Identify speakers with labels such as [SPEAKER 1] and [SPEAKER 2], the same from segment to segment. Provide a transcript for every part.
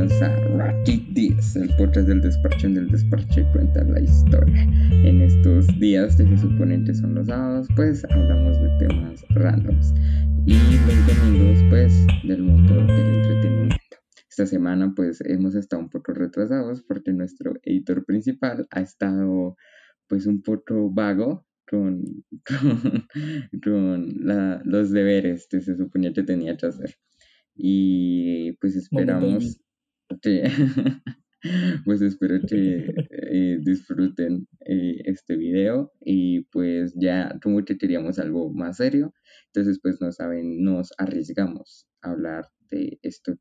[SPEAKER 1] bienvenidos a Ratchet Días, el podcast del despacho en el despacho cuenta la historia. En estos días que se suponen que son los sábados, pues hablamos de temas randoms. Y los domingos, pues, del mundo del entretenimiento. Esta semana, pues, hemos estado un poco retrasados porque nuestro editor principal ha estado, pues, un poco vago con, con, los deberes que se suponía que tenía que hacer. Y pues esperamos pues espero que eh, disfruten eh, este video y pues ya como que queríamos algo más serio, entonces pues no saben, nos arriesgamos a hablar de esto,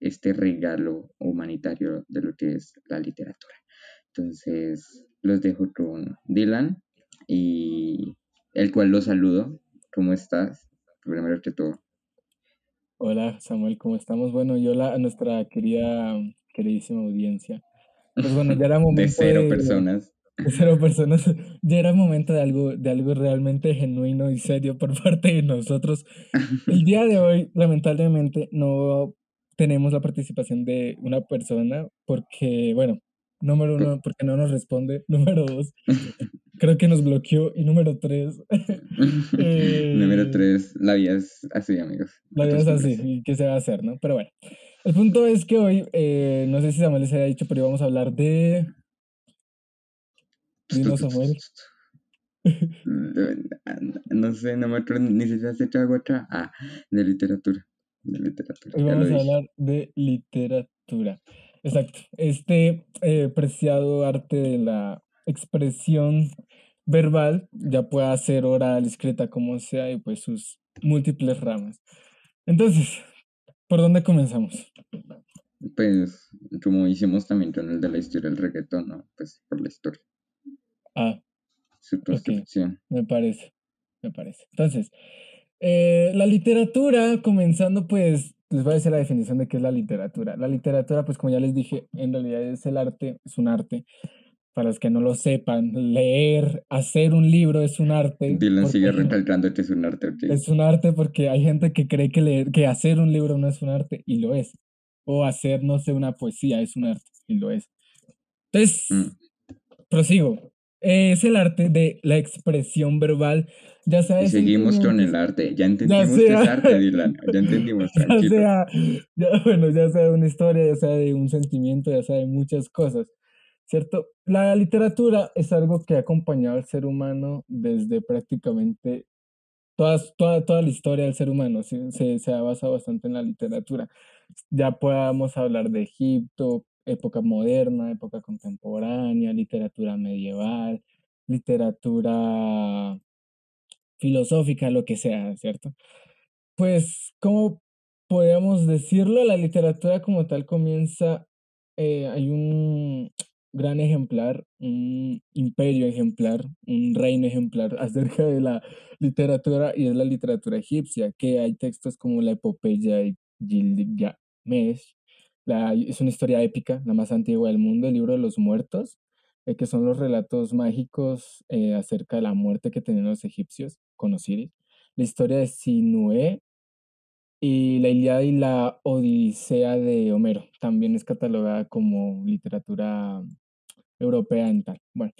[SPEAKER 1] este regalo humanitario de lo que es la literatura. Entonces los dejo con Dylan y el cual los saludo. ¿Cómo estás? Primero que todo.
[SPEAKER 2] Hola Samuel, ¿cómo estamos? Bueno, yo la, a nuestra querida, queridísima audiencia. Pues bueno, ya era momento
[SPEAKER 1] de cero personas.
[SPEAKER 2] De cero personas. Ya era momento de algo, de algo realmente genuino y serio por parte de nosotros. El día de hoy, lamentablemente, no tenemos la participación de una persona porque, bueno, número uno, porque no nos responde. Número dos, creo que nos bloqueó. Y número tres.
[SPEAKER 1] eh, número tres, la vida es así, amigos.
[SPEAKER 2] La vida es así, y qué se va a hacer, ¿no? Pero bueno. El punto es que hoy, eh, no sé si Samuel les había dicho, pero íbamos a hablar de. Dino Samuel.
[SPEAKER 1] No sé, no me acuerdo ni si se ha hecho algo. Ah, de literatura. De literatura.
[SPEAKER 2] Hoy vamos a hablar de literatura. Exacto. Este eh, preciado arte de la expresión verbal, ya pueda ser oral, escrita, como sea, y pues sus múltiples ramas. Entonces, ¿por dónde comenzamos?
[SPEAKER 1] Pues, como hicimos también con el de la historia del reggaetón, ¿no? Pues por la historia.
[SPEAKER 2] Ah. Su construcción. Me parece, me parece. Entonces, eh, la literatura, comenzando pues, les voy a decir la definición de qué es la literatura. La literatura, pues como ya les dije, en realidad es el arte, es un arte para los que no lo sepan, leer, hacer un libro es un arte.
[SPEAKER 1] Dylan sigue recalcando que es un arte.
[SPEAKER 2] Es un arte porque hay gente que cree que, leer, que hacer un libro no es un arte y lo es. O hacer, no sé, una poesía es un arte y lo es. Entonces, mm. prosigo. Es el arte de la expresión verbal, ya sea...
[SPEAKER 1] Y seguimos con el arte, ya entendimos que es arte, Dylan, ya entendimos, tranquilo.
[SPEAKER 2] Ya sea, ya, bueno, ya sea de una historia, ya sea de un sentimiento, ya sea de muchas cosas. ¿Cierto? La literatura es algo que ha acompañado al ser humano desde prácticamente toda, toda, toda la historia del ser humano, se, se ha basado bastante en la literatura. Ya podamos hablar de Egipto, época moderna, época contemporánea, literatura medieval, literatura filosófica, lo que sea, ¿cierto? Pues, ¿cómo podríamos decirlo? La literatura como tal comienza, eh, hay un, gran ejemplar, un imperio ejemplar, un reino ejemplar acerca de la literatura y es la literatura egipcia, que hay textos como la epopeya de Gilgamesh, la, es una historia épica, la más antigua del mundo, el libro de los muertos, eh, que son los relatos mágicos eh, acerca de la muerte que tenían los egipcios con Osiris, la historia de Sinué y la Ilíada y la Odisea de Homero también es catalogada como literatura europea en tal. Bueno,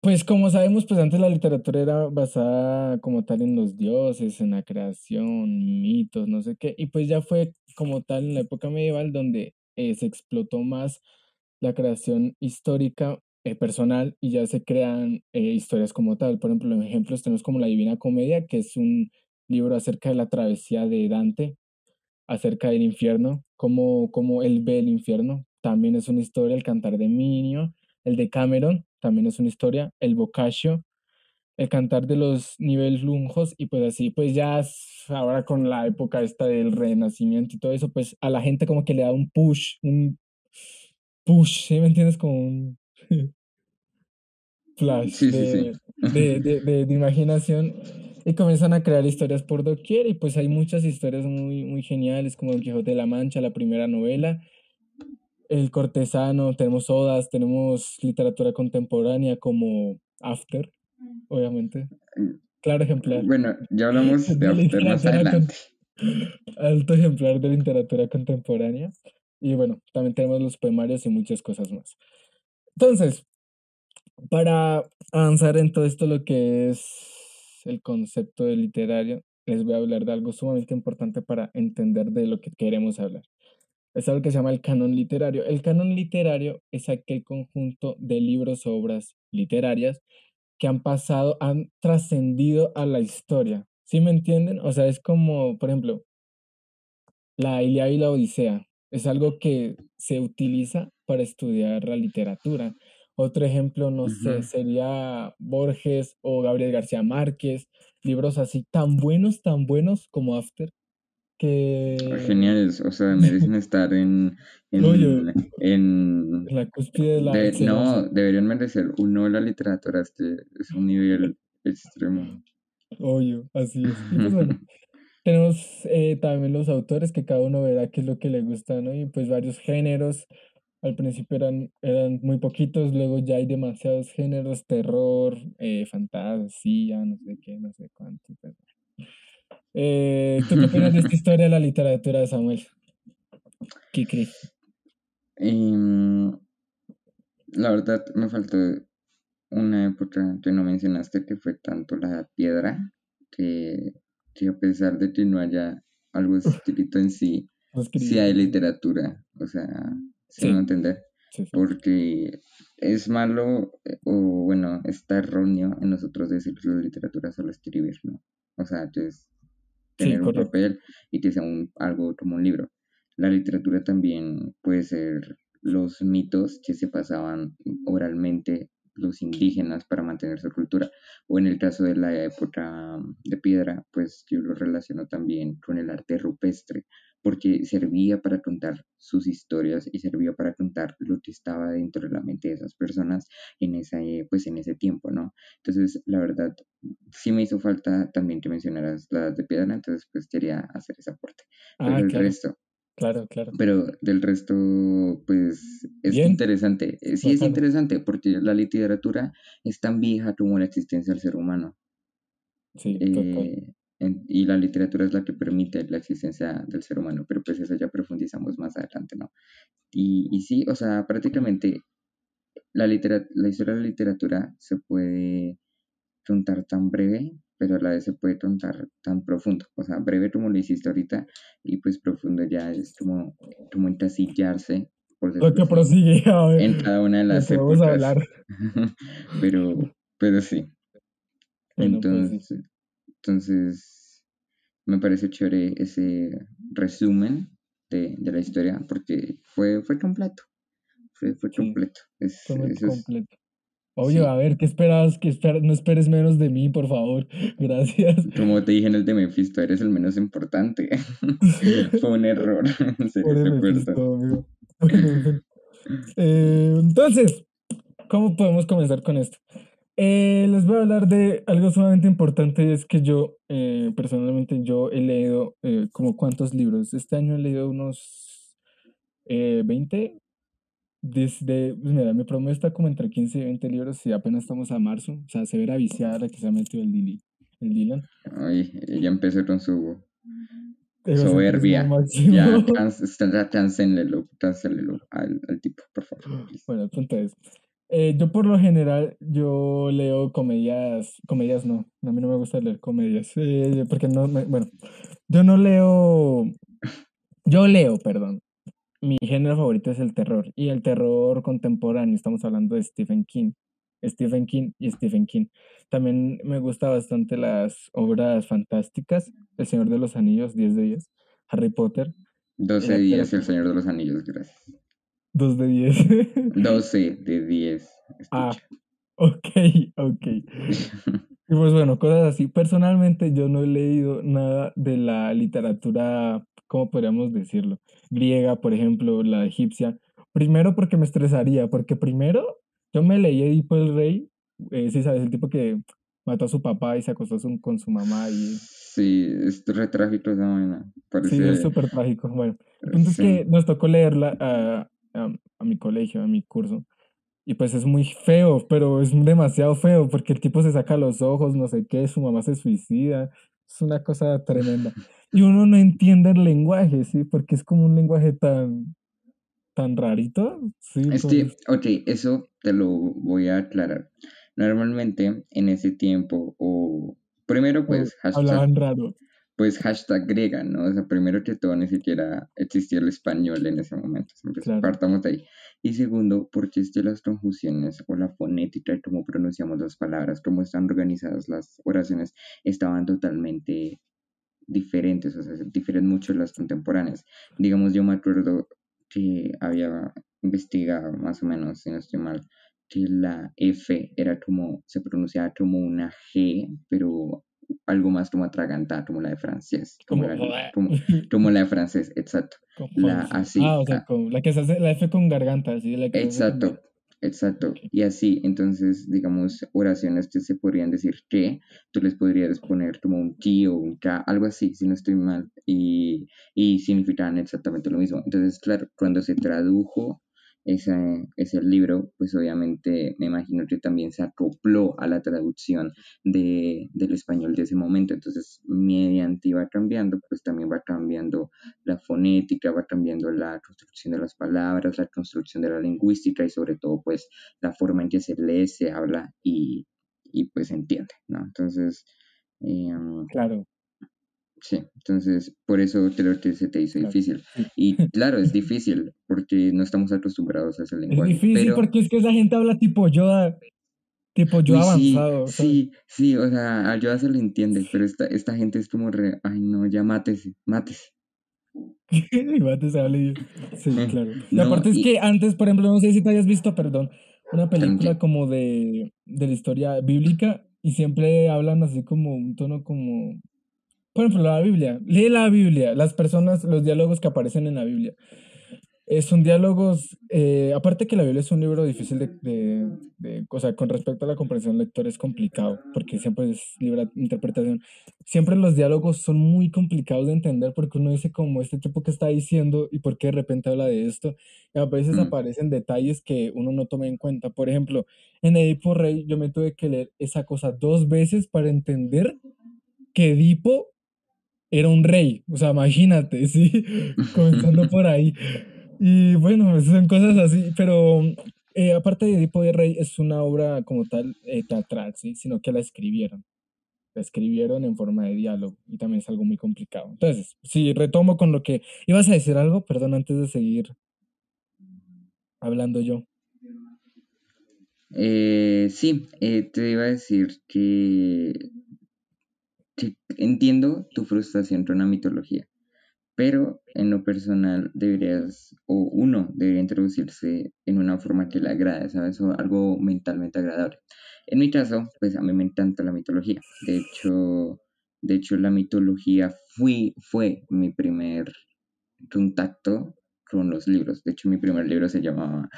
[SPEAKER 2] pues como sabemos, pues antes la literatura era basada como tal en los dioses, en la creación, mitos, no sé qué, y pues ya fue como tal en la época medieval donde eh, se explotó más la creación histórica eh, personal y ya se crean eh, historias como tal. Por ejemplo, en ejemplos tenemos como la Divina Comedia, que es un libro acerca de la travesía de Dante, acerca del infierno, cómo, cómo él ve el infierno. También es una historia, el cantar de Minio, el de Cameron, también es una historia, el Boccaccio, el cantar de los niveles lunjos y pues así, pues ya ahora con la época esta del renacimiento y todo eso, pues a la gente como que le da un push, un push, ¿sí me entiendes? Como un flash de, De, de, de, imaginación y comienzan a crear historias por doquier y pues hay muchas historias muy, muy geniales como El Quijote de la Mancha, la primera novela, el cortesano, tenemos odas, tenemos literatura contemporánea como After, obviamente. Claro ejemplar.
[SPEAKER 1] Bueno, ya hablamos de, After más adelante.
[SPEAKER 2] Alto ejemplar de literatura contemporánea. Y bueno, también tenemos los poemarios y muchas cosas más. Entonces, para avanzar en todo esto, lo que es el concepto de literario, les voy a hablar de algo sumamente importante para entender de lo que queremos hablar. Es algo que se llama el canon literario. El canon literario es aquel conjunto de libros obras literarias que han pasado, han trascendido a la historia. ¿Sí me entienden? O sea, es como, por ejemplo, la Ilíada y la Odisea. Es algo que se utiliza para estudiar la literatura. Otro ejemplo, no sé, sería Borges o Gabriel García Márquez, libros así tan buenos, tan buenos como After, que...
[SPEAKER 1] Geniales, o sea, merecen estar en... en, en
[SPEAKER 2] la cúspide de la...
[SPEAKER 1] no, deberían merecer un de la literatura, este es un nivel extremo.
[SPEAKER 2] Oye, así es. Pues tenemos eh, también los autores que cada uno verá qué es lo que le gusta, ¿no? Y pues varios géneros. Al principio eran, eran muy poquitos, luego ya hay demasiados géneros, terror, eh, fantasía, no sé qué, no sé cuánto. Eh, ¿Tú qué opinas de esta historia de la literatura, Samuel? ¿Qué crees?
[SPEAKER 1] Em, la verdad, me faltó una época que no mencionaste que fue tanto la piedra, que, que a pesar de que no haya algo escrito en sí, sí hay literatura, o sea, no entender. Porque es malo, eh, o bueno, está erróneo en nosotros decir que la literatura solo escribir, ¿no? O sea, es tener un papel y que sea un, algo como un libro. La literatura también puede ser los mitos que se pasaban oralmente los indígenas para mantener su cultura. O en el caso de la época de piedra, pues yo lo relaciono también con el arte rupestre, porque servía para contar sus historias y servía para contar lo que estaba dentro de la mente de esas personas en, esa, pues en ese tiempo, ¿no? Entonces, la verdad, sí me hizo falta también que mencionaras la de piedra, entonces pues quería hacer ese aporte. Pero ah, el resto,
[SPEAKER 2] Claro, claro.
[SPEAKER 1] Pero del resto, pues es interesante. Eh, sí es interesante porque la literatura es tan vieja como la existencia del ser humano.
[SPEAKER 2] Sí, eh,
[SPEAKER 1] y la literatura es la que permite la existencia del ser humano, pero pues eso ya profundizamos más adelante, ¿no? Y, y sí, o sea, prácticamente la, la historia de la literatura se puede contar tan breve pero a la vez se puede contar tan profundo. O sea, breve como lo hiciste ahorita y pues profundo ya es como, como entasillarse.
[SPEAKER 2] Por lo que prosigue
[SPEAKER 1] en cada una de las épocas. Vamos a hablar. pero, pero sí. Pues entonces, entonces, me parece chévere ese resumen de, de, la historia porque fue, fue completo. Fue, fue completo. Es,
[SPEAKER 2] completo. Oye, a ver, ¿qué esperas? Que no esperes menos de mí, por favor. Gracias.
[SPEAKER 1] Como te dije en el de Mephisto, eres el menos importante. Fue un error.
[SPEAKER 2] Eh, entonces, ¿cómo podemos comenzar con esto? Eh, les voy a hablar de algo sumamente importante y es que yo, eh, personalmente, yo he leído como cuántos libros. Este año he leído unos 20, desde, pues mira, mi promedio está como entre 15 y 20 libros y apenas estamos a marzo. O sea, se verá viciada la que se ha metido el, Dili, el Dylan.
[SPEAKER 1] Ay, ya empezó con su soberbia. Ya, cancelelo, cancelelo al, al tipo, por favor.
[SPEAKER 2] Bueno, el punto es, eh, yo por lo general, yo leo comedias, comedias no, a mí no me gusta leer comedias, eh, porque no, me, bueno, yo no leo, yo leo, perdón, mi género favorito es el terror y el terror contemporáneo. Estamos hablando de Stephen King. Stephen King y Stephen King. También me gusta bastante las obras fantásticas. El Señor de los Anillos, 10 de 10. Harry Potter.
[SPEAKER 1] 12 días El Señor de los Anillos, gracias.
[SPEAKER 2] 2 de 10.
[SPEAKER 1] 12 de 10.
[SPEAKER 2] Ah, ok, ok. y pues bueno, cosas así. Personalmente yo no he leído nada de la literatura ¿cómo podríamos decirlo? Griega, por ejemplo, la egipcia. Primero porque me estresaría, porque primero yo me leí Edipo el Rey, eh, sí, sabes, el tipo que mató a su papá y se acostó con su mamá y...
[SPEAKER 1] Sí, es re trágico esa vaina.
[SPEAKER 2] Sí, es súper trágico. Bueno, el punto es que nos tocó leerla a, a, a, mi colegio, a mi curso. Y pues es muy feo, pero es demasiado feo porque el tipo se saca los ojos, no sé qué, su mamá se suicida. Es una cosa tremenda. Y uno no entiende el lenguaje, ¿sí? Porque es como un lenguaje tan, tan rarito. Sí,
[SPEAKER 1] este, ok, eso te lo voy a aclarar. Normalmente en ese tiempo, o primero pues
[SPEAKER 2] hashtag, raro.
[SPEAKER 1] Pues hashtag griega, ¿no? O sea, primero que todo ni siquiera existía el español en ese momento. Partamos de ahí. Y segundo, porque este, las conjunciones o la fonética y cómo pronunciamos las palabras, cómo están organizadas las oraciones, estaban totalmente diferentes, o sea, difieren mucho las contemporáneas. Digamos, yo me acuerdo que había investigado más o menos, si no estoy mal, que la F era como, se pronunciaba como una G, pero algo más como atragantada, como la de francés. Como, la, como, la de francés, exacto.
[SPEAKER 2] La así. Ah, o sea, ah. la que se hace, la F con garganta, así. La que
[SPEAKER 1] exacto. Exacto. Y así, entonces, digamos, oraciones que se podrían decir que tú les podrías poner como un ki o un ka, algo así, si no estoy mal, y, y significaban exactamente lo mismo. Entonces, claro, cuando se tradujo ese, ese libro, pues obviamente me imagino que también se acopló a la traducción de, del español de ese momento. Entonces, mediante iba cambiando, pues también va cambiando la fonética, va cambiando la construcción de las palabras, la construcción de la lingüística y sobre todo, pues, la forma en que se lee, se habla y, y pues entiende, ¿no? Entonces, em,
[SPEAKER 2] claro.
[SPEAKER 1] Sí, entonces por eso que se te hizo difícil. Y claro, es difícil porque no estamos acostumbrados a ese lenguaje.
[SPEAKER 2] Es difícil porque es que esa gente habla tipo Yoda, tipo yo avanzado.
[SPEAKER 1] Sí, sí, o sea, a Yoda se le entiende, pero esta, esta gente es como re, ay no, ya mátese, mátese.
[SPEAKER 2] mátese, hable Sí, claro. Y aparte es que antes, por ejemplo, no sé si te hayas visto, perdón, una película como de, de la historia bíblica y siempre hablan así como un tono como por ejemplo, la Biblia. Lee la Biblia, las personas, los diálogos que aparecen en la Biblia. Eh, son diálogos, eh, aparte que la Biblia es un libro difícil de, de, o sea, con respecto a la comprensión lector es complicado, porque siempre es libre interpretación. Siempre los diálogos son muy complicados de entender porque uno dice como este tipo que está diciendo y por qué de repente habla de esto. Y a veces mm. aparecen detalles que uno no toma en cuenta. Por ejemplo, en Edipo Rey yo me tuve que leer esa cosa dos veces para entender que Edipo era un rey, o sea, imagínate, ¿sí? Comenzando por ahí. Y bueno, son cosas así, pero eh, aparte de Edipo de Rey, es una obra como tal eh, teatral, ¿sí? Sino que la escribieron. La escribieron en forma de diálogo y también es algo muy complicado. Entonces, sí, retomo con lo que... ¿Ibas a decir algo? Perdón, antes de seguir hablando yo.
[SPEAKER 1] Eh, sí, te iba a decir que entiendo tu frustración con la mitología, pero en lo personal deberías, o uno debería introducirse en una forma que le agrade, ¿sabes? O algo mentalmente agradable. En mi caso, pues a mí me encanta la mitología. De hecho, de hecho la mitología fui, fue mi primer contacto con los libros. De hecho, mi primer libro se llamaba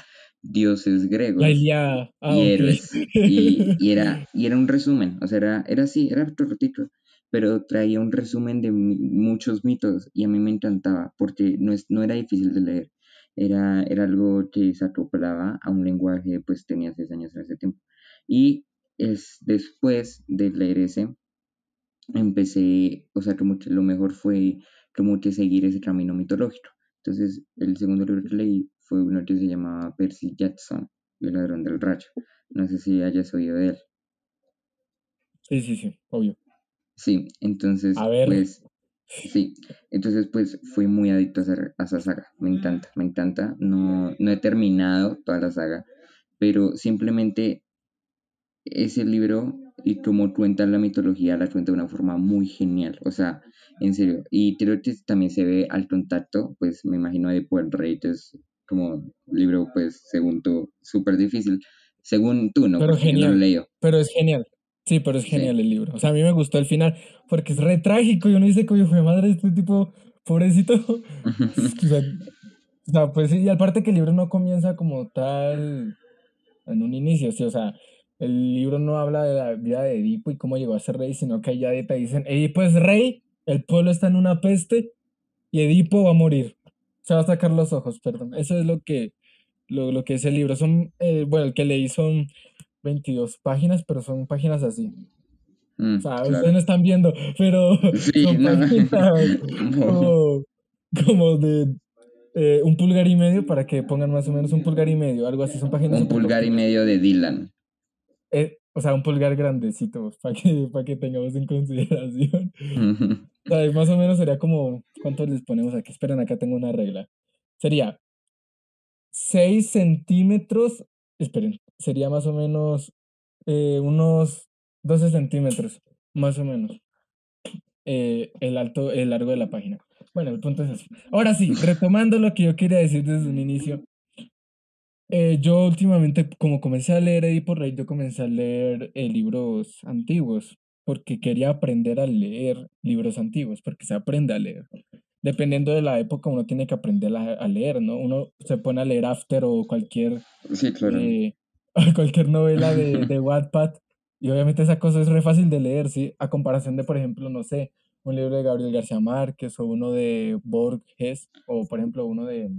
[SPEAKER 1] Dioses griegos
[SPEAKER 2] y
[SPEAKER 1] ah, héroes. Y, era, y era un resumen, o sea, era, era así, era cortito pero traía un resumen de muchos mitos y a mí me encantaba porque no, es, no era difícil de leer. Era, era algo que se acoplaba a un lenguaje, pues tenía seis años en ese tiempo. Y es después de leer ese, empecé, o sea, lo mejor fue como que seguir ese camino mitológico. Entonces, el segundo libro que leí fue uno que se llamaba Percy Jackson, el ladrón del rayo. No sé si hayas oído de él.
[SPEAKER 2] Sí, sí, sí, obvio.
[SPEAKER 1] Sí, entonces, pues, sí, entonces, pues, fui muy adicto a esa, saga, me encanta, me encanta, no, no he terminado toda la saga, pero simplemente ese libro y como cuenta la mitología, la cuenta de una forma muy genial, o sea, en serio, y creo que también se ve al contacto, pues, me imagino de Puerto Rey, es como libro, pues, según tú, súper difícil, según tú, ¿no?
[SPEAKER 2] Pero genial, pero es genial. Sí, pero es genial el libro. O sea, a mí me gustó el final porque es re trágico. Yo no dice que fue madre, este tipo, pobrecito. o, sea, pues sí, y aparte que el libro no comienza como tal en un inicio, sí, o sea, el libro no habla de la vida de Edipo y cómo llegó a ser rey, sino que ahí ya te dicen, Edipo es rey, el pueblo está en una peste y Edipo va a morir. Se va a sacar los ojos, perdón. Eso es lo que, lo, lo que es el libro. Son, eh, bueno, el que leí son 22 páginas, pero son páginas así. Mm, o sea, ustedes no están viendo, pero son páginas como, de eh, un pulgar y medio para que pongan más o menos un pulgar y medio, algo así. Son páginas.
[SPEAKER 1] Un pulgar y medio de Dylan.
[SPEAKER 2] Eh, o sea, un pulgar grandecito, para que, para que tengamos en consideración. o sea, más o menos sería como, ¿cuántos les ponemos aquí? Esperen, acá tengo una regla. Sería 6 centímetros, esperen, sería más o menos eh, unos 12 centímetros, más o menos. Eh, el alto, el largo de la página. Bueno, el punto es eso. Ahora sí, retomando lo que yo quería decir desde un inicio. Eh, yo últimamente, como comencé a leer Edipo Rey, yo comencé a leer libros antiguos, porque quería aprender a leer libros antiguos, porque se aprende a leer. Dependiendo de la época, uno tiene que aprender a, leer, ¿no? Uno se pone a leer After o cualquier,
[SPEAKER 1] sí, claro.
[SPEAKER 2] cualquier novela de, de Wattpad y obviamente esa cosa es re fácil de leer, ¿sí? A comparación de, por ejemplo, no sé, un libro de Gabriel García Márquez o uno de Borges o, por ejemplo, uno de,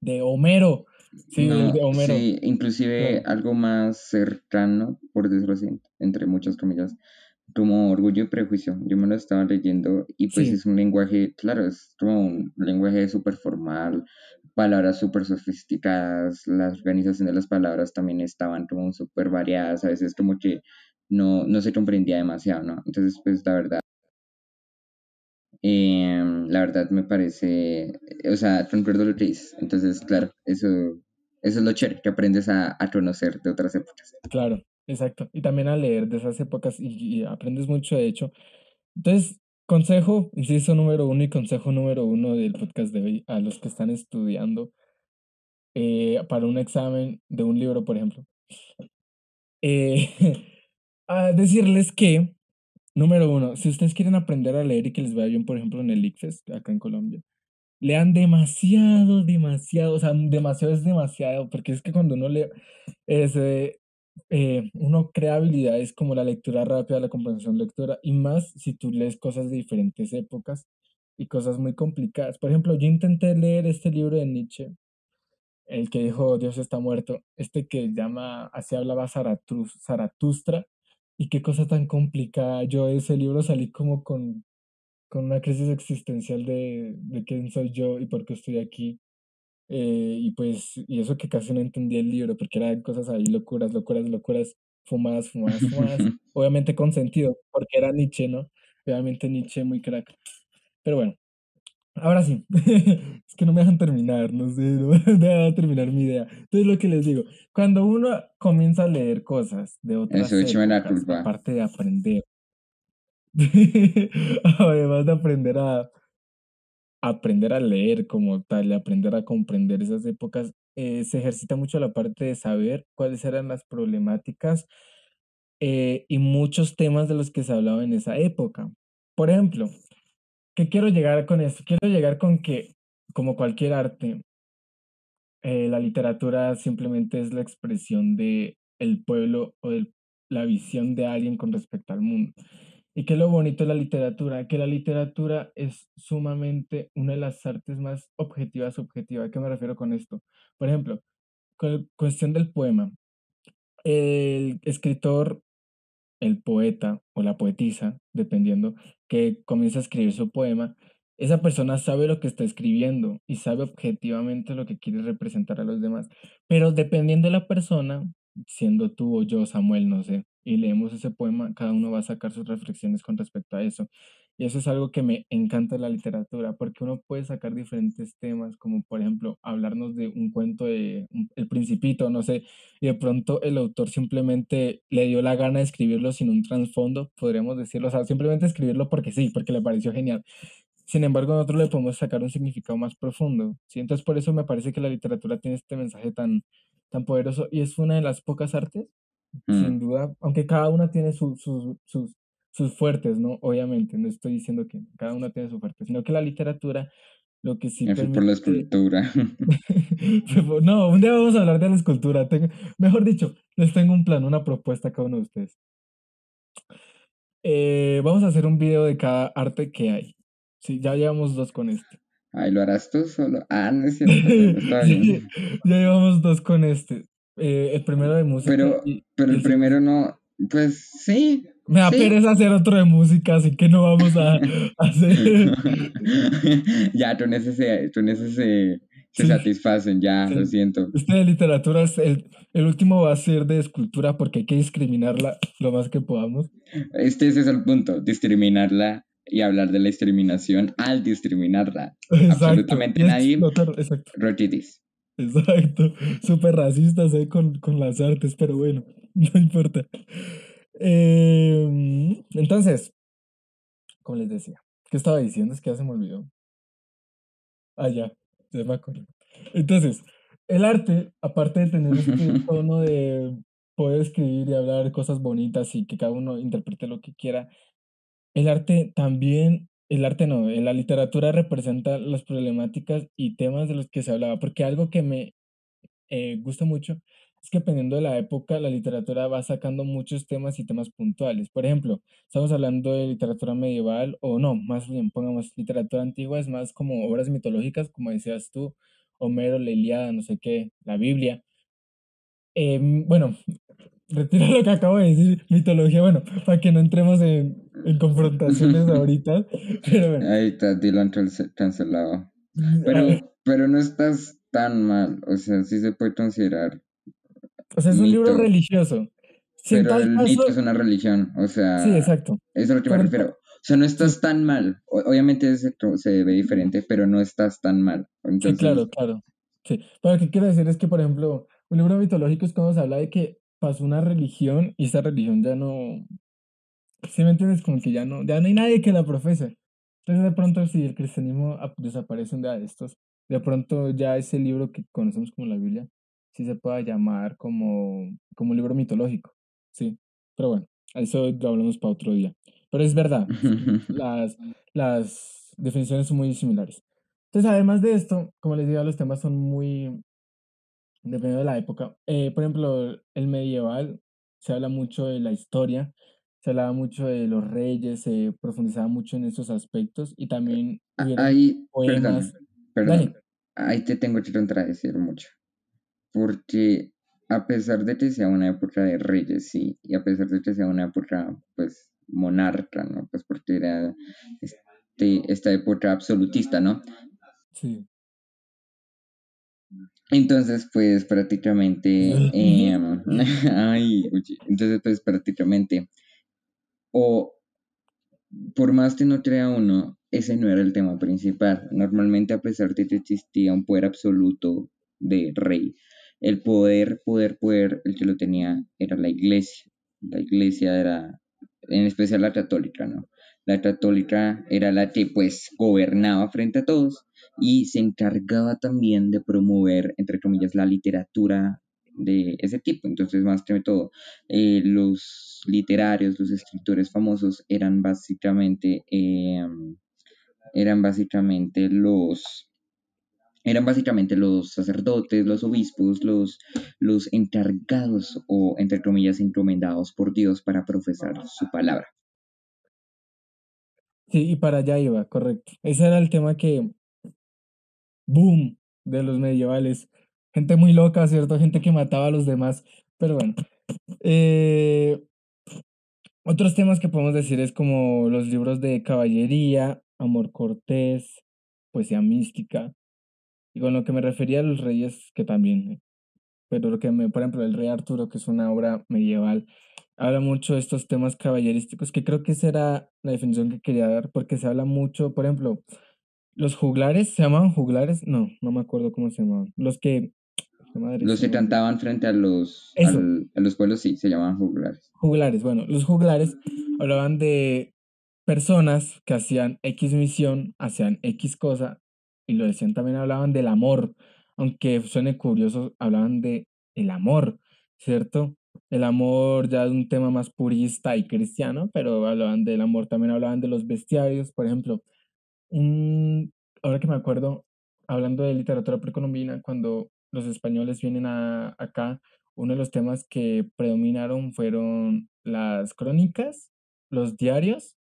[SPEAKER 2] de Homero. Sí, de Homero.
[SPEAKER 1] Sí, inclusive algo más cercano, por decirlo así, entre muchas comillas, como Orgullo y Prejuicio. Yo me lo estaba leyendo y pues es un lenguaje, claro, es como un lenguaje súper formal, palabras súper sofisticadas, la organización de las palabras también estaban como súper variadas, a veces como que no, no se comprendía demasiado, ¿no? Entonces, pues la verdad, em, la verdad me parece, o sea, concuerdo lo que dices. Entonces, claro, eso, eso es lo chévere, que aprendes a, a conocer de otras épocas.
[SPEAKER 2] Claro, exacto. Y también a leer de esas épocas y aprendes mucho, de hecho. Entonces, Consejo, inciso número uno y consejo número uno del podcast de hoy a los que están estudiando eh, para un examen de un libro, por ejemplo. Eh, a decirles que, número uno, si ustedes quieren aprender a leer y que les vaya bien, por ejemplo, en el ICFES, acá en Colombia, lean demasiado, demasiado, o sea, demasiado es demasiado, porque es que cuando uno lee, eh, uno crea habilidades como la lectura rápida, la comprensión lectora, y más si tú lees cosas de diferentes épocas y cosas muy complicadas. Por ejemplo, yo intenté leer este libro de Nietzsche, el que dijo Dios está muerto, este que llama, así hablaba Zaratustra, y qué cosa tan complicada. Yo de ese libro salí como con, con una crisis existencial de, de quién soy yo y por qué estoy aquí. Eh, y pues, y eso que casi no entendía el libro, porque eran cosas ahí, locuras, locuras, locuras, fumadas, fumadas, fumadas. Obviamente con sentido, porque era Nietzsche, ¿no? Obviamente Nietzsche muy crack. Pero bueno, ahora sí, es que no me dejan terminar, no sé, no me dejan terminar mi idea. Entonces lo que les digo, cuando uno comienza a leer cosas de otras
[SPEAKER 1] Eso, épocas,
[SPEAKER 2] aparte de aprender, además de aprender a aprender a leer como tal, aprender a comprender esas épocas, eh, se ejercita mucho la parte de saber cuáles eran las problemáticas eh, y muchos temas de los que se hablaba en esa época. Por ejemplo, ¿qué quiero llegar con esto? Quiero llegar con que, como cualquier arte, eh, la literatura simplemente es la expresión de el pueblo o de la visión de alguien con respecto al mundo. Y qué es lo bonito de la literatura, que la literatura es sumamente una de las artes más objetivas, objetiva. ¿A qué me refiero con esto? Por ejemplo, con cuestión del poema. El escritor, el poeta o la poetisa, dependiendo, que comienza a escribir su poema, esa persona sabe lo que está escribiendo y sabe objetivamente lo que quiere representar a los demás. Pero dependiendo de la persona, siendo tú o yo, Samuel, no sé, y leemos ese poema, cada uno va a sacar sus reflexiones con respecto a eso. Y eso es algo que me encanta de la literatura, porque uno puede sacar diferentes temas, como por ejemplo hablarnos de un cuento de El Principito, no sé, y de pronto el autor simplemente le dio la gana de escribirlo sin un trasfondo, podríamos decirlo, o sea, simplemente escribirlo porque sí, porque le pareció genial. Sin embargo, nosotros le podemos sacar un significado más profundo, ¿sí? Entonces por eso me parece que la literatura tiene este mensaje tan, tan poderoso y es una de las pocas artes, sin mm. duda, aunque cada una tiene sus, sus, sus fuertes, ¿no? Obviamente, no estoy diciendo que cada una tiene su fuerte, sino que la literatura lo que sí
[SPEAKER 1] permite... por la escultura.
[SPEAKER 2] no, un día vamos a hablar de la escultura. Tengo... Mejor dicho, les tengo un plan, una propuesta a cada uno de ustedes. Eh, vamos a hacer un video de cada arte que hay. Sí, ya llevamos dos con este.
[SPEAKER 1] Ay, ¿lo harás tú solo? Ah, no es cierto. Está
[SPEAKER 2] bien. ya llevamos dos con este. Eh, el primero de música.
[SPEAKER 1] Pero, pero el primero no, Pues sí.
[SPEAKER 2] Me da
[SPEAKER 1] sí.
[SPEAKER 2] pereza hacer otro de música, así que no vamos a, a hacer.
[SPEAKER 1] ya, tú necesidades, tú se
[SPEAKER 2] Sí,
[SPEAKER 1] satisfacen, ya,
[SPEAKER 2] sí.
[SPEAKER 1] lo siento.
[SPEAKER 2] Este de literatura, es el, el último va a ser de escultura porque hay que discriminarla lo más que podamos.
[SPEAKER 1] Este ese es el punto, discriminarla y hablar de la discriminación al discriminarla.
[SPEAKER 2] Exacto.
[SPEAKER 1] Absolutamente nadie.
[SPEAKER 2] exacto.
[SPEAKER 1] Rotitis.
[SPEAKER 2] Exacto. Súper racistas eh, con, con las artes, pero bueno, no importa. Eh, entonces, como les decía, ¿qué estaba diciendo? Es que ya se me olvidó. Ah, ya, ya me acuerdo. Entonces, el arte, aparte de tener este tono de poder escribir y hablar cosas bonitas y que cada uno interprete lo que quiera, el arte también, el arte no, la literatura representa las problemáticas y temas de los que se hablaba, porque algo que me eh, gusta mucho es que dependiendo de la época, la literatura va sacando muchos temas y temas puntuales. Por ejemplo, estamos hablando de literatura medieval, o no, más bien, pongamos literatura antigua, es más como obras mitológicas, como decías tú, Homero, la Ilíada, no sé qué, la Biblia. Em, bueno, retiro lo que acabo de decir, mitología, bueno, para que no entremos en, en confrontaciones ahorita, pero bueno.
[SPEAKER 1] Ahí está Dylan cancelado. Pero, pero no estás tan mal. O sea, sí se puede considerar.
[SPEAKER 2] o sea, es un libro religioso. Si
[SPEAKER 1] Pero el mito es una religión. O sea,
[SPEAKER 2] Sí, exacto.
[SPEAKER 1] eso es a lo que me refiero. O sea, no estás tan mal. O- obviamente se, se ve diferente, pero no estás tan mal.
[SPEAKER 2] Sí, claro, claro. Sí. Pero lo que quiero decir es que, por ejemplo, un libro mitológico es cuando se habla de que pasó una religión y esa religión ya no. ¿Sí me entiendes? Como que ya no, ya no hay nadie que la profese. Entonces, de pronto, si el cristianismo ap- desaparece un día de estos, de pronto ya ese libro que conocemos como la Biblia, sí se pueda llamar como, como un libro mitológico. Sí. Pero bueno, eso lo hablamos para otro día. Pero es verdad, las, las definiciones son muy similares. Entonces, además de esto, como les digo, los temas son muy, dependiendo de la época. Eh, por ejemplo, el medieval se habla mucho de la historia, se hablaba mucho de los reyes, se profundizaba mucho en esos aspectos y también
[SPEAKER 1] a-
[SPEAKER 2] hubieron
[SPEAKER 1] ahí,
[SPEAKER 2] poemas.
[SPEAKER 1] perdón, perdón.
[SPEAKER 2] Dale.
[SPEAKER 1] Ahí te tengo que contradecir mucho. Porque a pesar de que sea una época de reyes, sí, y a pesar de que sea una época, pues, monarca, ¿no? Pues porque era este, esta época absolutista, ¿no?
[SPEAKER 2] Sí.
[SPEAKER 1] Entonces, pues prácticamente, em, ay, entonces, pues prácticamente, o por más que no crea uno, ese no era el tema principal. Normalmente, a pesar de que existía un poder absoluto de rey, el poder, poder, poder, el que lo tenía era la iglesia. La iglesia era, en especial la católica, ¿no? La católica era la que pues gobernaba frente a todos y se encargaba también de promover, entre comillas, la literatura de ese tipo. Entonces, más que todo, eh, los literarios, los escritores famosos eran básicamente, eh, eran básicamente los, eran básicamente los sacerdotes, los obispos, los, los encargados o, entre comillas, encomendados por Dios para profesar su palabra.
[SPEAKER 2] Sí, y para allá iba, correcto. Ese era el tema que, boom, de los medievales. Gente muy loca, ¿cierto? Gente que mataba a los demás. Pero bueno. Eh, otros temas que podemos decir es como los libros de caballería, amor cortés, poesía mística. Y con lo que me refería a los reyes, que también. Pero lo que me, por ejemplo, el Rey Arturo, que es una obra medieval, habla mucho de estos temas caballerísticos, que creo que esa era la definición que quería dar, porque se habla mucho, por ejemplo, los juglares, ¿se llamaban juglares? No, no me acuerdo cómo se llamaban. Los que... madre,
[SPEAKER 1] Los que cantaban frente a los, al- a los pueblos, sí, se llamaban juglares.
[SPEAKER 2] Juglares, bueno, los juglares hablaban de personas que hacían X misión, hacían X cosa, y lo decían también hablaban del amor, aunque suene curioso, hablaban de el amor, ¿cierto? El amor ya es un tema más purista y cristiano, pero hablaban del amor, también hablaban de los bestiarios, por ejemplo, un, ahora que me acuerdo, hablando de literatura precolombina, cuando los españoles vienen a, acá, uno de los temas que predominaron fueron las crónicas, los diarios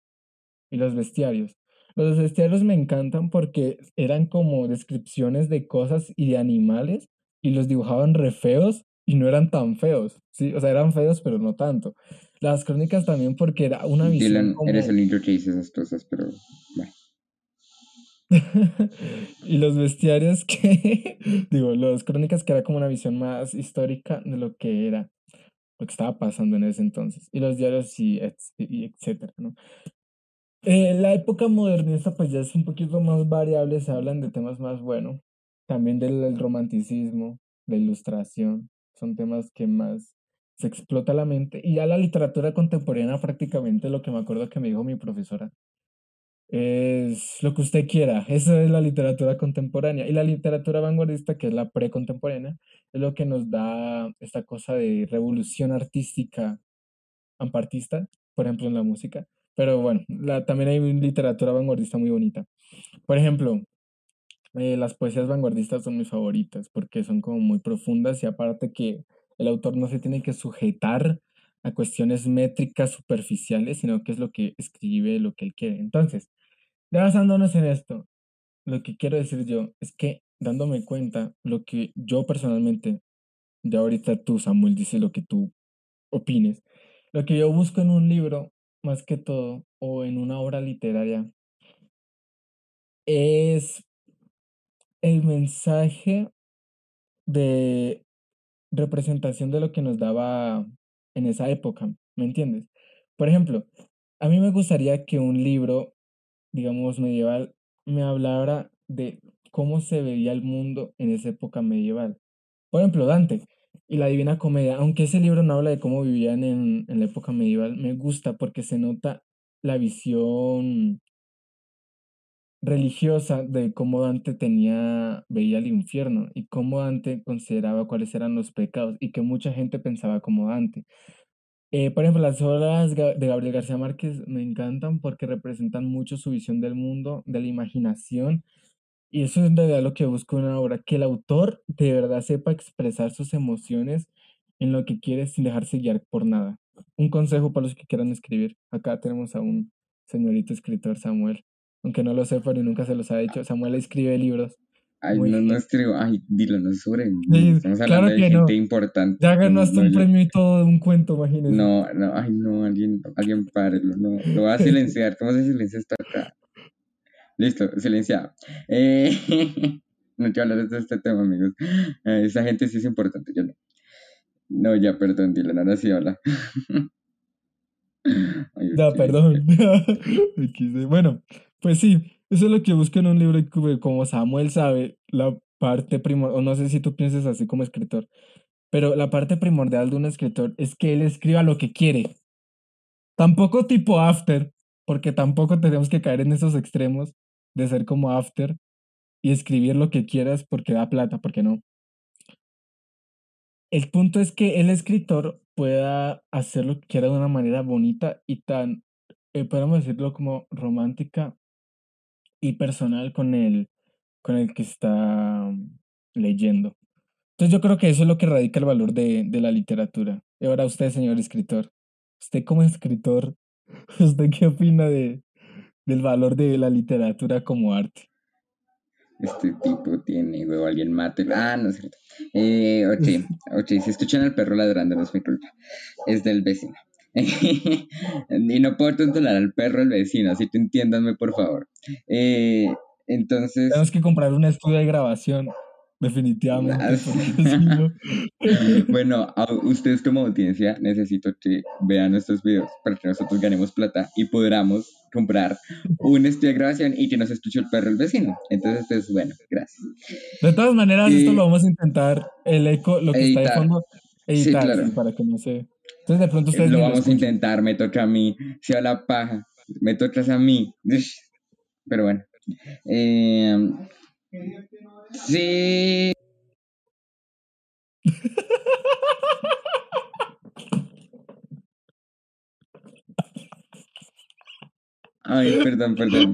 [SPEAKER 2] y los bestiarios. Los bestiarios me encantan porque eran como descripciones de cosas y de animales y los dibujaban re feos y no eran tan feos, ¿sí? O sea, eran feos, pero no tanto. Las crónicas también porque era una visión
[SPEAKER 1] Dylan,
[SPEAKER 2] como...
[SPEAKER 1] eres el niño que dice esas cosas, pero bueno.
[SPEAKER 2] y los bestiarios que, digo, las crónicas que era como una visión más histórica de lo que era, lo que estaba pasando en ese entonces. Y los diarios y, y etcétera, ¿no? Eh, la época modernista pues ya es un poquito más variable, se hablan de temas más, bueno, también del romanticismo, la ilustración, son temas que más se explota la mente. Y ya la literatura contemporánea prácticamente lo que me acuerdo que me dijo mi profesora es lo que usted quiera, esa es la literatura contemporánea. Y la literatura vanguardista, que es la precontemporánea, es lo que nos da esta cosa de revolución artística ampartista, por ejemplo en la música pero bueno, la, también hay literatura vanguardista muy bonita. Por ejemplo, eh, las poesías vanguardistas son mis favoritas porque son como muy profundas y aparte que el autor no se tiene que sujetar a cuestiones métricas superficiales, sino que es lo que escribe, lo que él quiere. Entonces, basándonos en esto, lo que quiero decir yo es que dándome cuenta, lo que yo personalmente, ya ahorita tú, Samuel, dices lo que tú opines, lo que yo busco en un libro más que todo, o en una obra literaria, es el mensaje de representación de lo que nos daba en esa época, ¿me entiendes? Por ejemplo, a mí me gustaría que un libro, digamos, medieval, me hablara de cómo se veía el mundo en esa época medieval. Por ejemplo, Dante y la Divina Comedia, aunque ese libro no habla de cómo vivían en, en la época medieval, me gusta porque se nota la visión religiosa de cómo Dante tenía, veía el infierno y cómo Dante consideraba cuáles eran los pecados y que mucha gente pensaba como Dante. Eh, por ejemplo, las obras de Gabriel García Márquez me encantan porque representan mucho su visión del mundo, de la imaginación y eso es en realidad lo que busco en una obra, que el autor de verdad sepa expresar sus emociones en lo que quiere sin dejarse guiar por nada. Un consejo para los que quieran escribir. Acá tenemos a un señorito escritor, Samuel. Aunque no lo sepan y nunca se los ha dicho, Samuel escribe libros.
[SPEAKER 1] Ay, no, no escribo, ay, dilo, no sobre mí. Estamos hablando
[SPEAKER 2] claro
[SPEAKER 1] de gente
[SPEAKER 2] no.
[SPEAKER 1] importante.
[SPEAKER 2] Ya ganaste
[SPEAKER 1] No,
[SPEAKER 2] un premio y todo de un cuento, imagínese.
[SPEAKER 1] No, no, ay, no, alguien, alguien párelo, no, lo va a silenciar. ¿Cómo se silencia esto acá? Listo, silenciado. Eh, no quiero hablar de este tema, amigos. Eh, esa gente sí es importante, yo no. No, ya, perdón, Dylan, ahora sí habla. Ay,
[SPEAKER 2] Ya, perdón. Bueno, pues sí, eso es lo que busco en un libro como- como Samuel sabe, la parte primordial, o no sé si tú piensas así como escritor, pero la parte primordial de un escritor es que él escriba lo que quiere. Tampoco tipo after, porque tampoco tenemos que caer en esos extremos de ser como after y escribir lo que quieras porque da plata, porque no. El punto es que el escritor pueda hacer lo que quiera de una manera bonita y tan, eh, podemos decirlo como romántica y personal con el, con el que está mm, leyendo. Entonces yo creo que eso es lo que radica el valor de, de la literatura. Y ahora usted, señor escritor, usted como escritor, ¿usted qué opina de, del valor de la literatura como arte?
[SPEAKER 1] Este tipo tiene huevo, alguien mate. Ah, no es cierto. Eh, ok, si escuchan al perro ladrando, no es mi culpa. Es del vecino. y no puedo controlar al perro del vecino, así que entiéndanme, por favor. Eh, entonces,
[SPEAKER 2] Tenemos que comprar un estudio de grabación, definitivamente,
[SPEAKER 1] bueno, a ustedes como audiencia necesito que vean nuestros videos para que nosotros ganemos plata y podamos comprar un estudio de grabación y que nos escuche el perro del vecino. Entonces, pues bueno, gracias.
[SPEAKER 2] De todas maneras, esto
[SPEAKER 1] Y-
[SPEAKER 2] lo vamos a intentar, el eco, lo que está de fondo, editar,
[SPEAKER 1] claro.
[SPEAKER 2] sí, para que no se... Entonces de pronto ustedes
[SPEAKER 1] Lo vamos a intentar, me toca a mí. Si a la paja, me tocas a mí. Pero bueno. Eh, sí. Ay, perdón, perdón.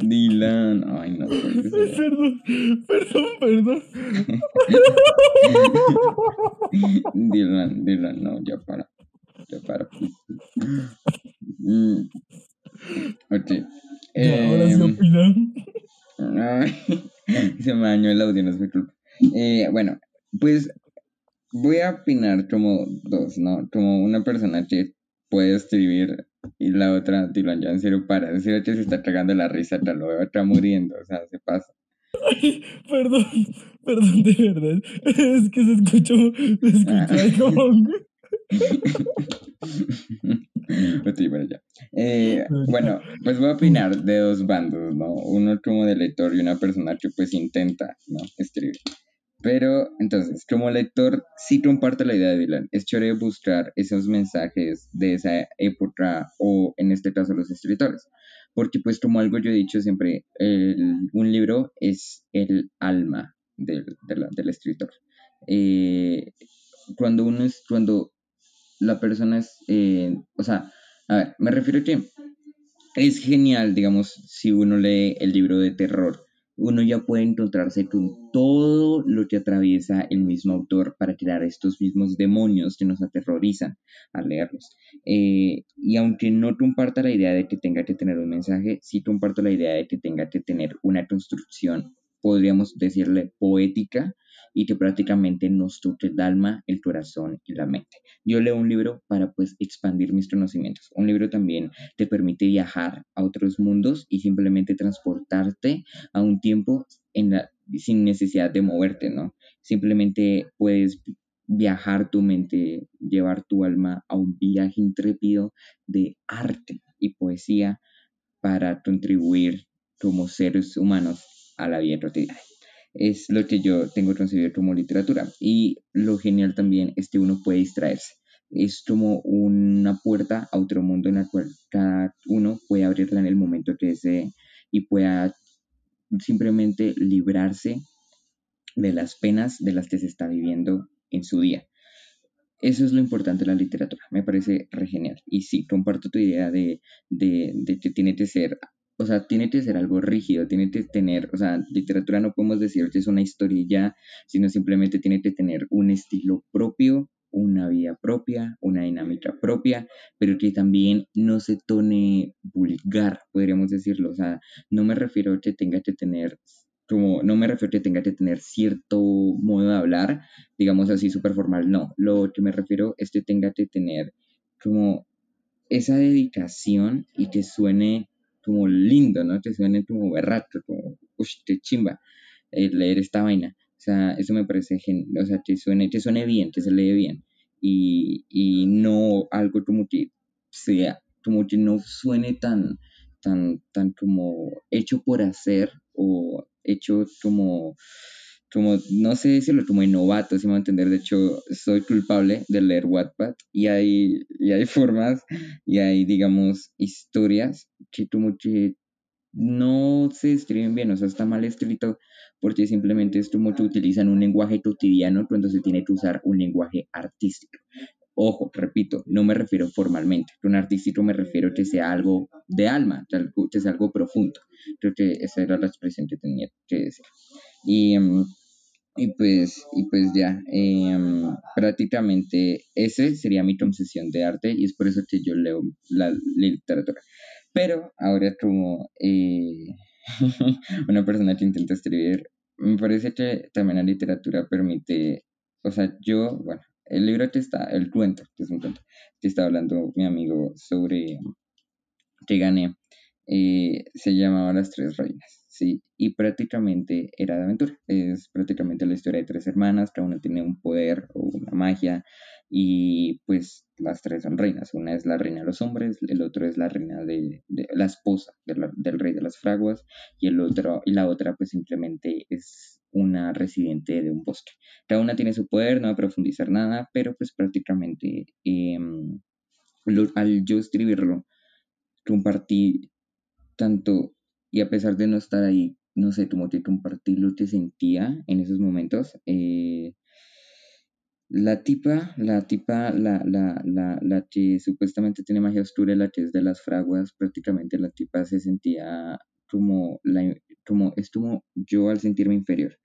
[SPEAKER 1] Dylan. Ay, no.
[SPEAKER 2] Perdón, perdón, perdón.
[SPEAKER 1] Dylan, Dylan, no, ya para. Ya para. Mm. Ok.
[SPEAKER 2] Ya, ahora sí
[SPEAKER 1] Em,
[SPEAKER 2] opinan.
[SPEAKER 1] Se me dañó el audio, no es mi culpa. Eh, bueno, Pues voy a opinar como dos, ¿no? Como una persona que puede escribir y la otra, Dylan, ya en serio, para. En serio, que se está tragando la risa, tal lo está muriendo, o sea, se pasa.
[SPEAKER 2] Ay, perdón, perdón, de verdad. Es que se escuchó, se escuchó como...
[SPEAKER 1] Eh, bueno, pues voy a opinar de dos bandos, ¿no? Uno como de lector y una persona que pues intenta, ¿no? Escribir. Pero entonces, como lector, sí comparto la idea de Dylan. Es chévere buscar esos mensajes de esa época o en este caso los escritores. Porque pues como algo yo he dicho siempre, un libro es el alma del, del escritor. Eh, cuando uno es, cuando la persona es, eh, o sea, a ver, me refiero a que es genial, digamos, si uno lee el libro de terror, uno ya puede encontrarse con todo lo que atraviesa el mismo autor para crear estos mismos demonios que nos aterrorizan al leerlos. Eh, y aunque no comparta la idea de que tenga que tener un mensaje, sí comparto la idea de que tenga que tener una construcción, podríamos decirle poética, y que prácticamente nos toque el alma, el corazón y la mente. Yo leo un libro para pues expandir mis conocimientos. Un libro también te permite viajar a otros mundos y simplemente transportarte a un tiempo en la, sin necesidad de moverte, ¿no? Simplemente puedes viajar tu mente, llevar tu alma a un viaje intrépido de arte y poesía para contribuir como seres humanos a la vida cotidiana es lo que yo tengo concebido como literatura. Y lo genial también es que uno puede distraerse. Es como una puerta a otro mundo en la cual cada uno puede abrirla en el momento que desee y pueda simplemente librarse de las penas de las que se está viviendo en su día. Eso es lo importante de la literatura, me parece re genial. Y sí, comparto tu idea de, de, de que tiene que ser o sea, tiene que ser algo rígido, tiene que tener, o sea, literatura no podemos decir que es una historia sino simplemente tiene que tener un estilo propio, una vida propia, una dinámica propia, pero que también no se tone vulgar, podríamos decirlo, o sea, no me refiero a que tenga que tener como no me refiero a que tenga que tener cierto modo de hablar, digamos así súper formal, no, lo que me refiero es que tenga que tener como esa dedicación y que suene como lindo, ¿no? Te suene como berrato, como, uff, qué chimba eh, leer esta vaina. O sea, eso me parece, genial, o sea, te suene, te suene bien, te se lee bien. Y, y no algo como que sea, como que no suene tan, tan, tan como hecho por hacer o hecho como como, no sé decirlo, como en novato, si me va a entender. De hecho, soy culpable de leer Wattpad y hay, y hay formas y hay, digamos, historias que como que no se escriben bien, o sea, está mal escrito porque simplemente es como que utilizan un lenguaje cotidiano cuando se tiene que usar un lenguaje artístico. Ojo, repito, no me refiero formalmente. Con artístico me refiero que sea algo de alma, que sea algo profundo. Creo que esa era la expresión que tenía que decir. Y, mm, y pues, y pues ya, em, prácticamente ese sería mi concesión de arte y es por eso que yo leo la literatura. Pero ahora como eh, una persona que intenta escribir, me parece que también la literatura permite, o sea, yo, bueno, el libro que está, el cuento, que es un cuento, que está hablando mi amigo sobre que gané, eh, se llamaba Las Tres Reinas. Sí, y prácticamente era de aventura. Es prácticamente la historia de tres hermanas, cada una tiene un poder o una magia, y pues las tres son reinas. Una es la reina de los hombres, el otro es la reina de, la esposa del rey de las fraguas, y el otro, y la otra pues simplemente es una residente de un bosque. Cada una tiene su poder, no va a profundizar nada, pero pues prácticamente em, al yo escribirlo, compartí tanto y a pesar de no estar ahí, no sé, como que compartir lo que sentía en esos momentos. Eh, la tipa, la tipa, la, la, la, la que supuestamente tiene magia oscura, la que es de las fraguas, prácticamente la tipa se sentía como, la, como, es como yo al sentirme inferior.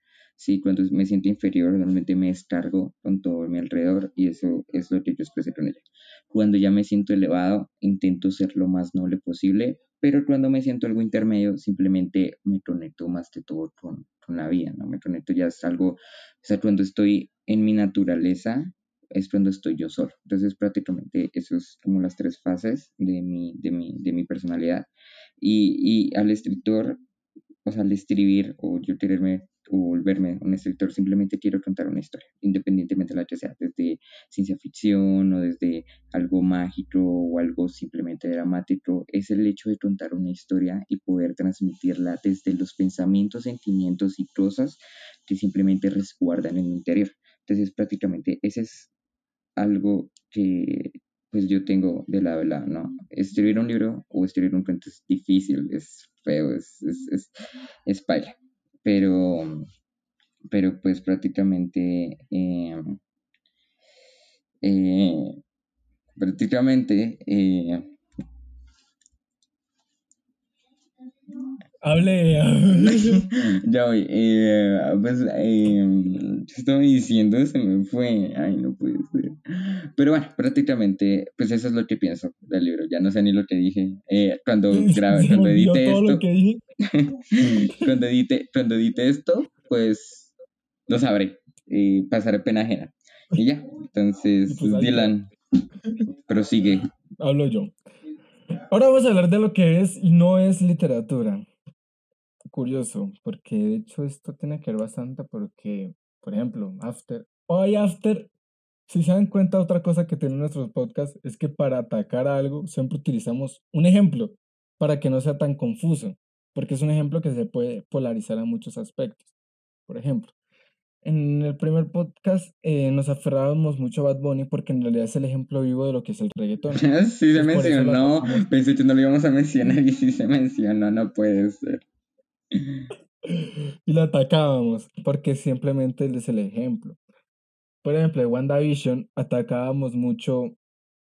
[SPEAKER 1] Sí, cuando me siento inferior, normalmente me descargo con todo mi alrededor y eso es lo que yo expresé con ella. Cuando ya me siento elevado, intento ser lo más noble posible, pero cuando me siento algo intermedio, simplemente me conecto más que todo con, con la vida, ¿no? Me conecto ya es algo, o sea, cuando estoy en mi naturaleza, es cuando estoy yo solo. Entonces, prácticamente eso es como las tres fases de mi, de mi, de mi personalidad. Y, y al escritor, o sea, al escribir o yo quererme o volverme un escritor, simplemente quiero contar una historia, independientemente de la que sea, desde ciencia ficción o desde algo mágico o algo simplemente dramático, es el hecho de contar una historia y poder transmitirla desde los pensamientos, sentimientos y cosas que simplemente resguardan en mi interior. Entonces, prácticamente ese es algo que pues yo tengo de lado a lado, ¿no? Escribir un libro o escribir un cuento es difícil, es feo, es, es, es, es pero, pero pues prácticamente, eh, eh, prácticamente, eh,
[SPEAKER 2] Hable.
[SPEAKER 1] ya voy. Eh, pues, estoy diciendo? Se me fue. Ay, no puede ser. Pero bueno, prácticamente, pues eso es lo que pienso del libro. Ya no sé ni lo que dije. Eh, cuando grabé, cuando edité esto. cuando, edite, cuando edite esto, pues lo sabré. Y pasaré pena ajena. Y ya. Entonces, pues, Dylan, prosigue.
[SPEAKER 2] Hablo yo. Ahora vamos a hablar de lo que es y no es literatura curioso, porque de hecho esto tiene que ver bastante porque, por ejemplo, After, hoy After, si se dan cuenta, otra cosa que tienen nuestros podcasts es que para atacar algo siempre utilizamos un ejemplo para que no sea tan confuso, porque es un ejemplo que se puede polarizar a muchos aspectos. Por ejemplo, en el primer podcast eh, nos aferrábamos mucho a Bad Bunny porque en realidad es el ejemplo vivo de lo que es el reggaetón.
[SPEAKER 1] sí se mencionó, pensé que no lo íbamos a mencionar y sí se mencionó, no puede ser.
[SPEAKER 2] Y lo atacábamos, porque simplemente es el ejemplo. Por ejemplo, WandaVision atacábamos mucho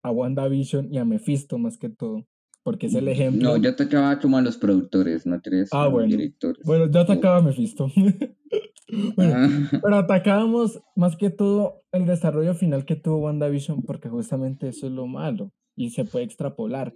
[SPEAKER 2] a WandaVision y a Mephisto más que todo, porque es el ejemplo.
[SPEAKER 1] No, yo atacaba como a los productores, no crees
[SPEAKER 2] ah, bueno. directores. Bueno, yo atacaba a Mephisto. Pero atacábamos más que todo el desarrollo final que tuvo WandaVision, porque justamente eso es lo malo y se puede extrapolar.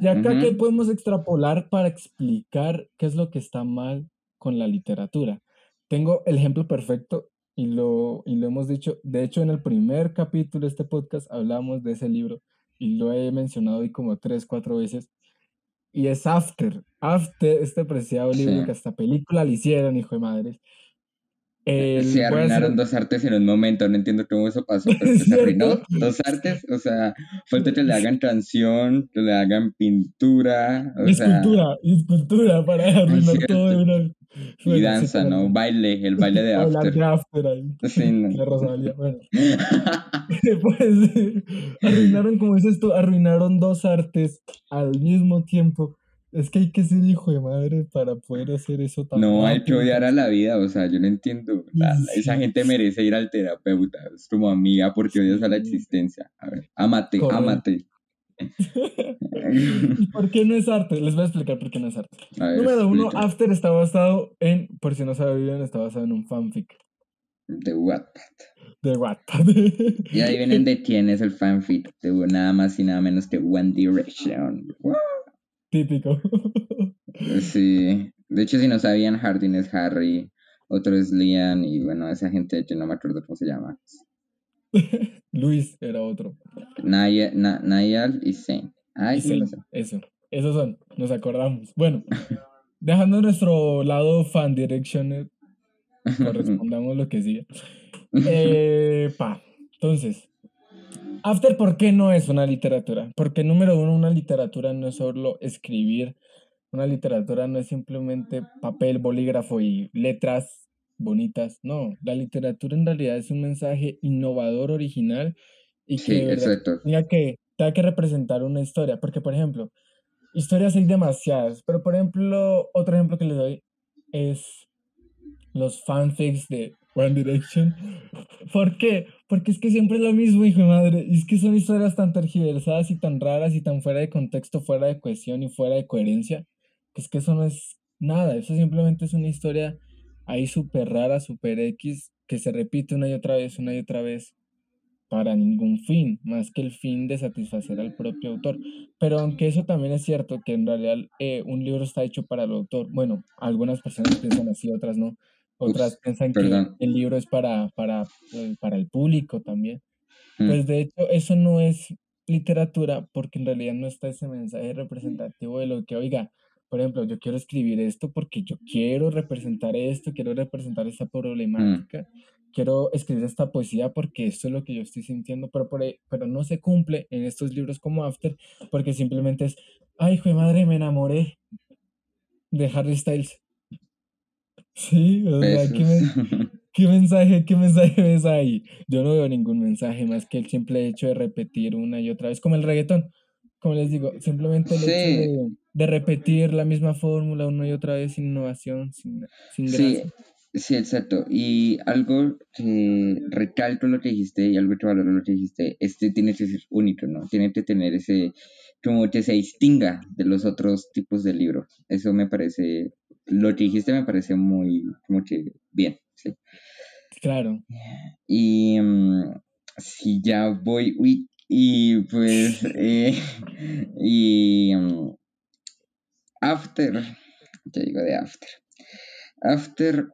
[SPEAKER 2] Y acá, ¿qué podemos extrapolar para explicar qué es lo que está mal con la literatura? Tengo el ejemplo perfecto y lo, y lo hemos dicho. De hecho, en el primer capítulo de este podcast hablamos de ese libro y lo he mencionado hoy como tres, cuatro veces. Y es After. After, este preciado libro que hasta película le hicieron, hijo de madres.
[SPEAKER 1] Se arruinaron dos artes en un momento, no entiendo cómo eso pasó, pero se arruinó dos artes, o sea, falta que le hagan canción, que le hagan pintura, o
[SPEAKER 2] escultura, sea, escultura para arruinar todo de una...
[SPEAKER 1] Y danza, ¿no? Baile, el baile de after.
[SPEAKER 2] de after ahí. Sí, no. La Rosalía, bueno. pues, arruinaron, como dices tú, arruinaron dos artes al mismo tiempo es que hay que ser hijo de madre para poder hacer eso
[SPEAKER 1] tan No, hay que odiar a la vida, o sea, yo no entiendo. esa gente merece ir al terapeuta, es como amiga porque odias a la existencia. A ver, amate, amate.
[SPEAKER 2] ¿Por qué no es arte? Les voy a explicar por qué no es arte. Número uno, After está basado en, por si no sabían, está basado en un fanfic.
[SPEAKER 1] De Wattpad.
[SPEAKER 2] De Wattpad.
[SPEAKER 1] y ahí vienen de quién es el fanfic, de nada más y nada menos que One Direction.
[SPEAKER 2] Típico.
[SPEAKER 1] Sí. De hecho, si no sabían, Hardin es Harry, otro es Liam, y bueno, esa gente, yo no me acuerdo cómo se llama.
[SPEAKER 2] Luis era otro.
[SPEAKER 1] Nayal y Zane. Ay, sí,
[SPEAKER 2] eso. Esos son, nos acordamos. Bueno, dejando nuestro lado fan direction, eh, correspondamos lo que sigue. Eh, pa, entonces, After, ¿por qué no es una literatura? Porque número uno, una literatura no es solo escribir, una literatura no es simplemente papel, bolígrafo y letras bonitas, no, la literatura en realidad es un mensaje innovador, original y que, tenga que tenga que representar una historia, porque por ejemplo, historias hay demasiadas, pero por ejemplo, otro ejemplo que les doy es los fanfics de One Direction. ¿Por qué? Porque es que siempre es lo mismo, hijo de madre. Y es que son historias tan tergiversadas y tan raras y tan fuera de contexto, fuera de cohesión y fuera de coherencia, que es que eso no es nada. Eso simplemente es una historia ahí súper rara, súper X, que se repite una y otra vez, una y otra vez, para ningún fin, más que el fin de satisfacer al propio autor. Pero aunque eso también es cierto, que en realidad eh, un libro está hecho para el autor, bueno, algunas personas piensan así, otras no. Otras piensan que el libro es para, para, eh, para el público también. Mm. Pues de hecho, eso no es literatura porque en realidad no está ese mensaje representativo de lo que, oiga, por ejemplo, yo quiero escribir esto porque yo quiero representar esto, quiero representar esta mm. problemática, quiero escribir esta poesía porque esto es lo que yo estoy sintiendo, pero, por pero no se cumple en estos libros como After porque simplemente es, ay, hijo de madre, me enamoré de Harry Styles. Sí, o sea, ¿qué, mensaje, qué mensaje ves ahí? Yo no veo ningún mensaje más que el simple hecho de repetir una y otra vez, como el reggaetón, como les digo, simplemente el hecho de, repetir la misma fórmula una y otra vez sin innovación, sin, sin
[SPEAKER 1] gracia. Sí, sí, exacto. Y algo que recalco lo que dijiste y algo que valoro lo que dijiste, este tiene que ser único, ¿no? Tiene que tener ese, como que se distinga de los otros tipos de libros. Eso me parece lo que dijiste me parece muy, como que bien, sí.
[SPEAKER 2] Claro.
[SPEAKER 1] Y mm, si ya voy, uy, y pues, eh, y mm, After, te digo de After. After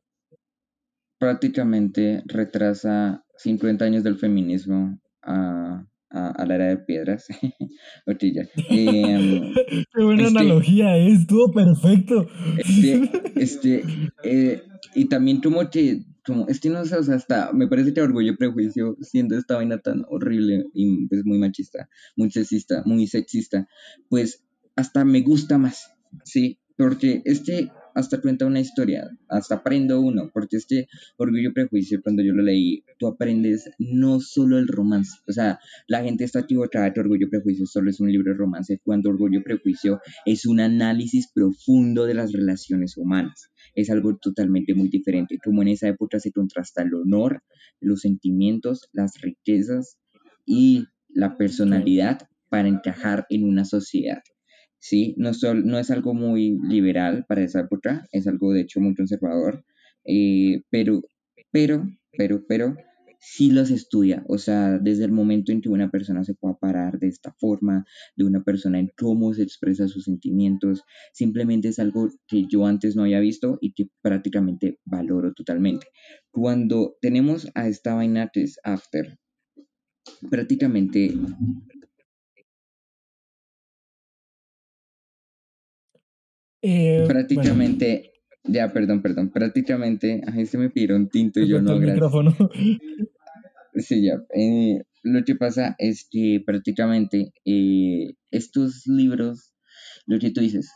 [SPEAKER 1] prácticamente retrasa 50 años del feminismo a a, la era de piedras. Em,
[SPEAKER 2] Qué buena este analogía, es, estuvo perfecto.
[SPEAKER 1] Este, este, eh, y también como que, como, este no sé, o sea, hasta, me parece que orgullo y prejuicio, siendo esta vaina tan horrible y pues muy machista, muy sexista, muy sexista, pues hasta me gusta más, ¿sí? Porque este hasta cuenta una historia, hasta aprendo uno, porque este Orgullo y Prejuicio, cuando yo lo leí, tú aprendes no solo el romance, o sea, la gente está equivocada que Orgullo y Prejuicio solo es un libro de romance, cuando Orgullo y Prejuicio es un análisis profundo de las relaciones humanas, es algo totalmente muy diferente, como en esa época se contrasta el honor, los sentimientos, las riquezas y la personalidad para encajar en una sociedad. ¿Sí? No, es algo muy liberal para esa época, es algo de hecho muy conservador, eh, pero, pero, pero, pero, sí los estudia, o sea, desde el momento en que una persona se pueda parar de esta forma, de una persona en cómo se expresa sus sentimientos, simplemente es algo que yo antes no había visto y que prácticamente valoro totalmente. Cuando tenemos a esta vaina After, prácticamente Eh, prácticamente, ya, perdón, perdón, prácticamente, ahí se me pidieron tinto y yo no, gracias. Sí, ya. Eh, lo que pasa es que prácticamente eh, estos libros, lo que tú dices,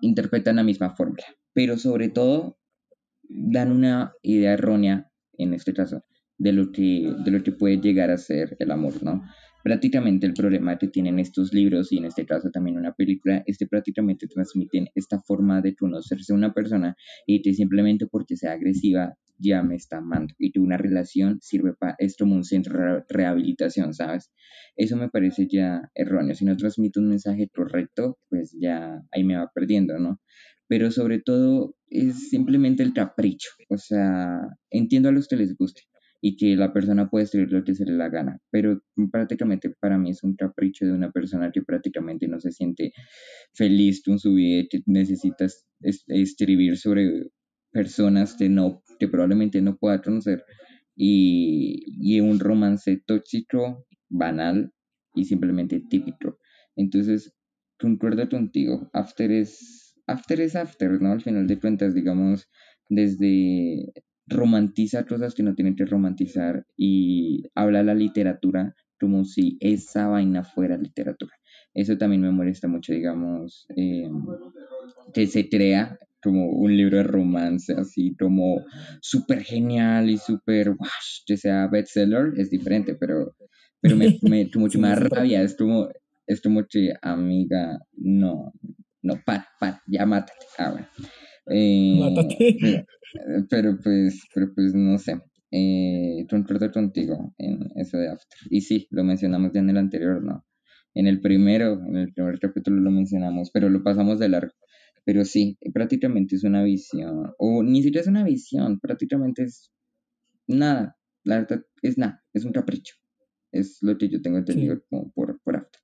[SPEAKER 1] interpretan la misma fórmula, pero sobre todo dan una idea errónea, en este caso, de lo que, de lo que puede llegar a ser el amor, ¿no? Prácticamente el problema que tienen estos libros y en este caso también una película es que prácticamente transmiten esta forma de conocerse a una persona y que simplemente porque sea agresiva ya me está amando y que una relación sirve para esto como un centro de rehabilitación, ¿sabes? Eso me parece ya erróneo. Si no transmite un mensaje correcto, pues ya ahí me va perdiendo, ¿no? Pero sobre todo es simplemente el capricho. O sea, entiendo a los que les guste y que la persona puede escribir lo que se le la gana, pero prácticamente para mí es un capricho de una persona que prácticamente no se siente feliz con su vida que necesita escribir sobre personas que no que probablemente no pueda conocer y, y un romance tóxico, banal y simplemente típico. Entonces, concuerdo contigo, After es After es After, ¿no? Al final de cuentas, digamos, desde romantiza cosas que no tienen que romantizar y habla la literatura como si esa vaina fuera literatura. Eso también me molesta mucho, digamos, em, que se crea como un libro de romance, así como súper genial y súper, que sea bestseller, es diferente, pero, pero me, me mucho más rabia, es como, es como que, amiga, no, no, para, para, ya mátate, ahora. Eh, mátate. Pero pues, pero pues no sé. Eh, concuerdo contigo en eso de After. Y sí, lo mencionamos ya en el anterior, ¿no? En el primero, en el primer capítulo lo mencionamos, pero lo pasamos de largo. Pero sí, prácticamente es una visión, o ni siquiera es una visión, prácticamente es nada, la verdad es nada, es un capricho. Es lo que yo tengo entendido como por, por After.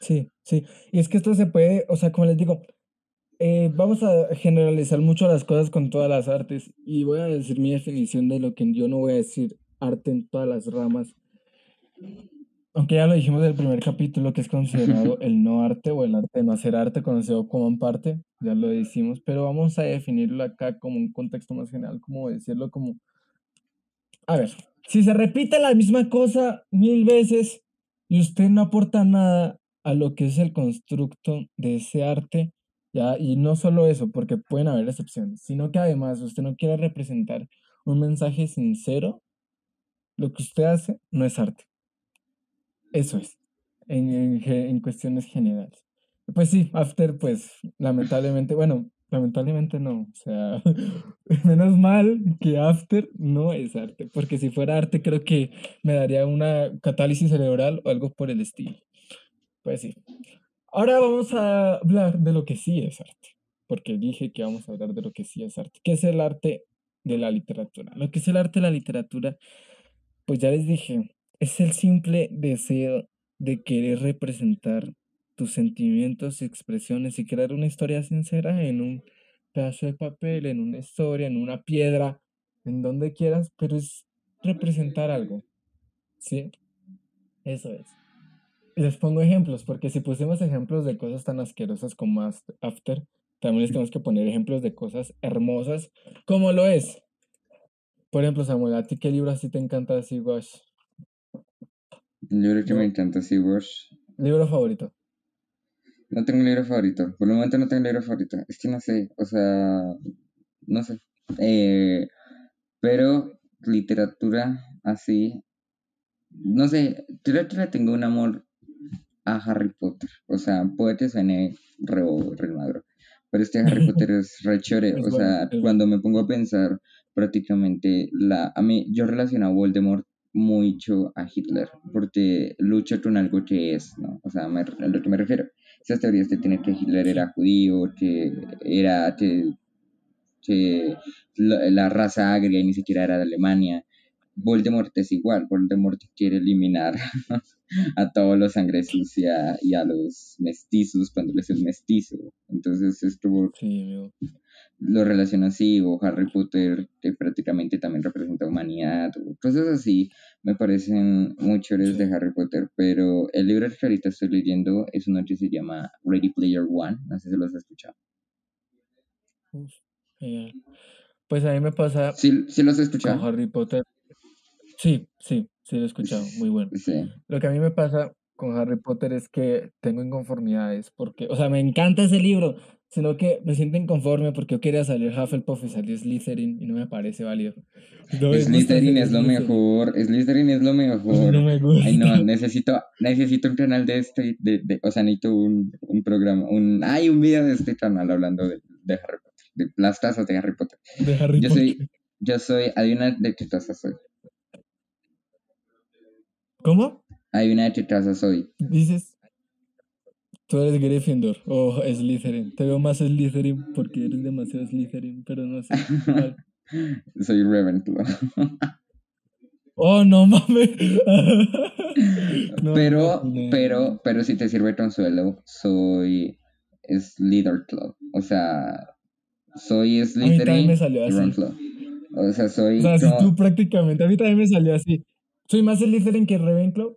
[SPEAKER 2] Sí, sí. Y es que esto se puede, o sea, como les digo, eh, vamos a generalizar mucho las cosas con todas las artes y voy a decir mi definición de lo que yo no voy a decir arte en todas las ramas. Aunque ya lo dijimos del primer capítulo, que es considerado el no arte o el arte de no hacer arte, conocido como en parte, ya lo decimos, pero vamos a definirlo acá como un contexto más general, como decirlo como... A ver, si se repite la misma cosa mil veces y usted no aporta nada a lo que es el constructo de ese arte, ya, y no solo eso, porque pueden haber excepciones, sino que además usted no quiere representar un mensaje sincero, lo que usted hace no es arte. Eso es, en, en, cuestiones generales. Pues sí, After, pues lamentablemente, bueno, lamentablemente no, o sea, menos mal que After no es arte, porque si fuera arte creo que me daría una catálisis cerebral o algo por el estilo. Pues sí. Ahora vamos a hablar de lo que sí es arte, porque dije que vamos a hablar de lo que sí es arte. ¿Qué es el arte de la literatura? Lo que es el arte de la literatura, pues ya les dije, es el simple deseo de querer representar tus sentimientos y expresiones y crear una historia sincera en un pedazo de papel, en una historia, en una piedra, en donde quieras, pero es representar algo. ¿Sí? Eso es. Les pongo ejemplos, porque si pusimos ejemplos de cosas tan asquerosas como After, también les tenemos que poner ejemplos de cosas hermosas, como lo es. Por ejemplo, Samuel, ¿a ti qué libro así te encanta así, Wash?
[SPEAKER 1] Libro que me encanta así, Wash.
[SPEAKER 2] ¿Libro favorito?
[SPEAKER 1] No tengo un libro favorito. Por el momento no tengo un libro favorito. Es que no sé, o sea, no sé. Eh, pero literatura así, no sé, creo que le tengo un amor a Harry Potter. O sea, puede que suene re, re madro. Pero este Harry Potter es re chore. O sea, cuando me pongo a pensar prácticamente la... A mí, yo relaciono a Voldemort mucho a Hitler, porque lucha con algo que es, ¿no? O sea, a lo que me refiero. Esas teorías de tener que Hitler era judío, que era que, que la, la, raza agria y ni siquiera era de Alemania. Voldemort es igual, Voldemort quiere eliminar a todos los sangre sucia y a los mestizos cuando les es mestizo. Entonces esto lo relaciona así, o Harry Potter que prácticamente también representa humanidad, o cosas así me parecen muy chéveres de Harry Potter, pero el libro que ahorita estoy leyendo es uno que se llama Ready Player One, no sé si lo has escuchado.
[SPEAKER 2] Pues a mí me pasa...
[SPEAKER 1] Sí, sí lo has escuchado.
[SPEAKER 2] Con Harry Potter. Sí, sí, sí lo he escuchado, muy bueno. Lo que a mí me pasa con Harry Potter es que tengo inconformidades, porque, o sea, me encanta ese libro, sino que me siento inconforme porque yo quería salir Hufflepuff y salió Slytherin y no me parece válido.
[SPEAKER 1] Slytherin es lo mejor, Slytherin es lo mejor.
[SPEAKER 2] No me gusta.
[SPEAKER 1] Ay, no, necesito, necesito un canal de este, de, de, o sea, necesito un, un programa, un, hay un video de este canal hablando de, de Harry Potter, de las tazas de Harry Potter.
[SPEAKER 2] De Harry
[SPEAKER 1] yo
[SPEAKER 2] Potter.
[SPEAKER 1] Soy, yo soy, una de qué tazas soy.
[SPEAKER 2] ¿Cómo?
[SPEAKER 1] Hay una de qué tazas soy.
[SPEAKER 2] Dices, tú eres Gryffindor o Slytherin. Te veo más Slytherin porque eres demasiado Slytherin, pero no sé.
[SPEAKER 1] soy Ravenclaw.
[SPEAKER 2] Oh, no mames.
[SPEAKER 1] no, pero, no, pero, pero si te sirve consuelo, soy Slytherin. O sea, soy Slytherin.
[SPEAKER 2] A mí me salió así.
[SPEAKER 1] Ravenclaw. O sea, soy.
[SPEAKER 2] O sea, si tú prácticamente. A mí también me salió así. Soy más Slytherin que Ravenclaw.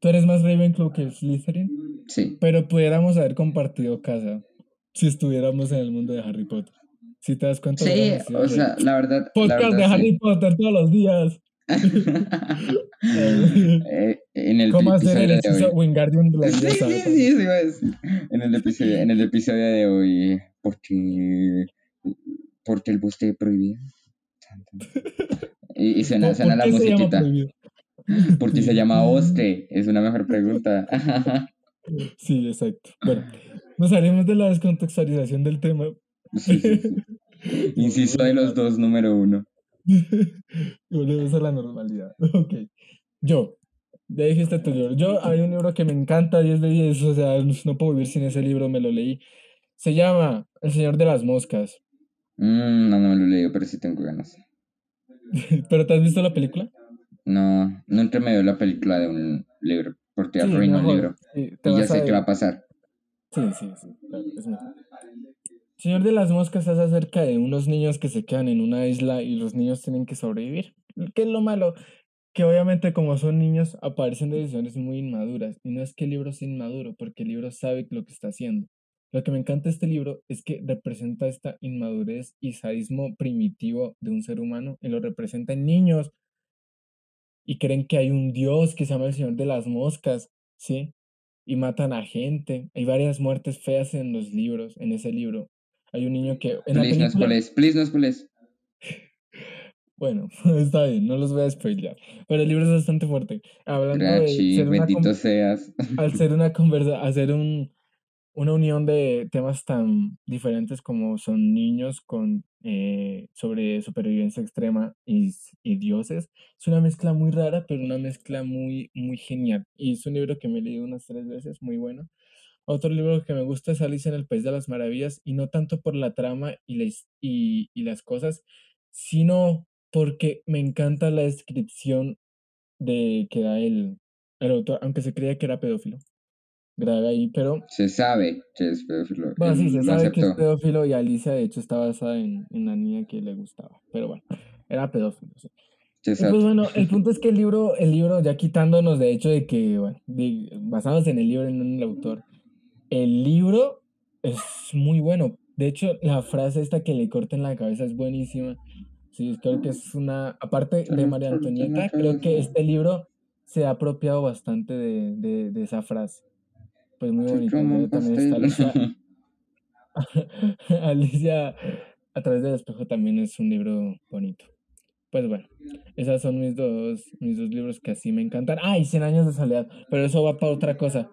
[SPEAKER 2] Tú eres más Ravenclaw que Slytherin.
[SPEAKER 1] Sí.
[SPEAKER 2] Pero pudiéramos haber compartido casa si estuviéramos en el mundo de Harry Potter. Si te das cuenta.
[SPEAKER 1] Sí, o sea, la verdad.
[SPEAKER 2] Podcast
[SPEAKER 1] la verdad,
[SPEAKER 2] de Harry. Potter todos los días.
[SPEAKER 1] eh, en el
[SPEAKER 2] ¿Cómo hacer el
[SPEAKER 1] de
[SPEAKER 2] hechizo. Wingardium
[SPEAKER 1] Sí,
[SPEAKER 2] Leviosa?
[SPEAKER 1] sí, sí, sí. En el episodio, en el episodio de hoy, porque, porque el bosque prohibido. Y, y suena,
[SPEAKER 2] ¿Por-
[SPEAKER 1] suena la musiquita.
[SPEAKER 2] Prohibido?
[SPEAKER 1] Porque se llama bosque. Es una mejor pregunta.
[SPEAKER 2] Sí, exacto. Bueno, nos salimos de la descontextualización del tema.
[SPEAKER 1] Sí, sí, sí. Inciso de los dos, número uno.
[SPEAKER 2] volvemos a la normalidad. Ok. Yo. Ya dijiste tu libro. Yo hay un libro que me encanta, 10 de 10. O sea, no puedo vivir sin ese libro, me lo leí. Se llama El Señor de las Moscas.
[SPEAKER 1] Mm, no, no me lo he leído, pero sí tengo ganas.
[SPEAKER 2] ¿Pero te has visto la película?
[SPEAKER 1] No, me veo la película de un libro, porque
[SPEAKER 2] Sí,
[SPEAKER 1] arruino el
[SPEAKER 2] mejor,
[SPEAKER 1] libro.
[SPEAKER 2] sí, te
[SPEAKER 1] Y ya sé qué va a pasar.
[SPEAKER 2] Sí, sí, sí, claro, es mejor. Señor de las Moscas es acerca de unos niños que se quedan en una isla y los niños tienen que sobrevivir. ¿Qué es lo malo? Que obviamente como son niños aparecen decisiones muy inmaduras. Y no es que el libro sea inmaduro, porque el libro sabe lo que está haciendo. Lo que me encanta de este libro es que representa esta inmadurez y sadismo primitivo de un ser humano y lo representa en niños. Y creen que hay un dios que se llama el Señor de las Moscas, ¿sí? y matan a gente. Hay varias muertes feas en los libros, en ese libro. Hay un niño que en la
[SPEAKER 1] Please, no
[SPEAKER 2] película,
[SPEAKER 1] please, no spoiles.
[SPEAKER 2] bueno, está bien, no los voy a spoilear, pero el libro es bastante fuerte. Hablando de ser una,
[SPEAKER 1] bendito seas.
[SPEAKER 2] al ser una conversa, hacer un, una unión de temas tan diferentes como son niños con eh, sobre supervivencia extrema y, y dioses, es una mezcla muy rara, pero una mezcla muy, muy genial. Y es un libro que me he leído unas tres veces, muy bueno. Otro libro que me gusta es Alicia en el País de las Maravillas, y no tanto por la trama y, la y, y las cosas, sino porque me encanta la descripción de que da el, el autor, aunque se creía que era pedófilo. Graba ahí, pero
[SPEAKER 1] Se sabe que es pedófilo.
[SPEAKER 2] bueno, sí, se sabe que es pedófilo y Alicia de hecho está basada en, en una niña que le gustaba, pero bueno, era pedófilo. sí. Pues bueno, el punto es que el libro, el libro, ya quitándonos de hecho de que, bueno, de- en el libro y no en el autor, el libro es muy bueno. De hecho, la frase esta que le corten la cabeza es buenísima. Sí, creo que es una, aparte de María Antonieta, creo que este libro se ha apropiado bastante de, de, de esa frase. Pues muy bonito. También está. Alicia, Alicia a través del espejo también es un libro bonito. Pues bueno, esas son mis dos, mis dos libros que así me encantan. Ah, y Cien años de soledad, pero eso va para otra cosa.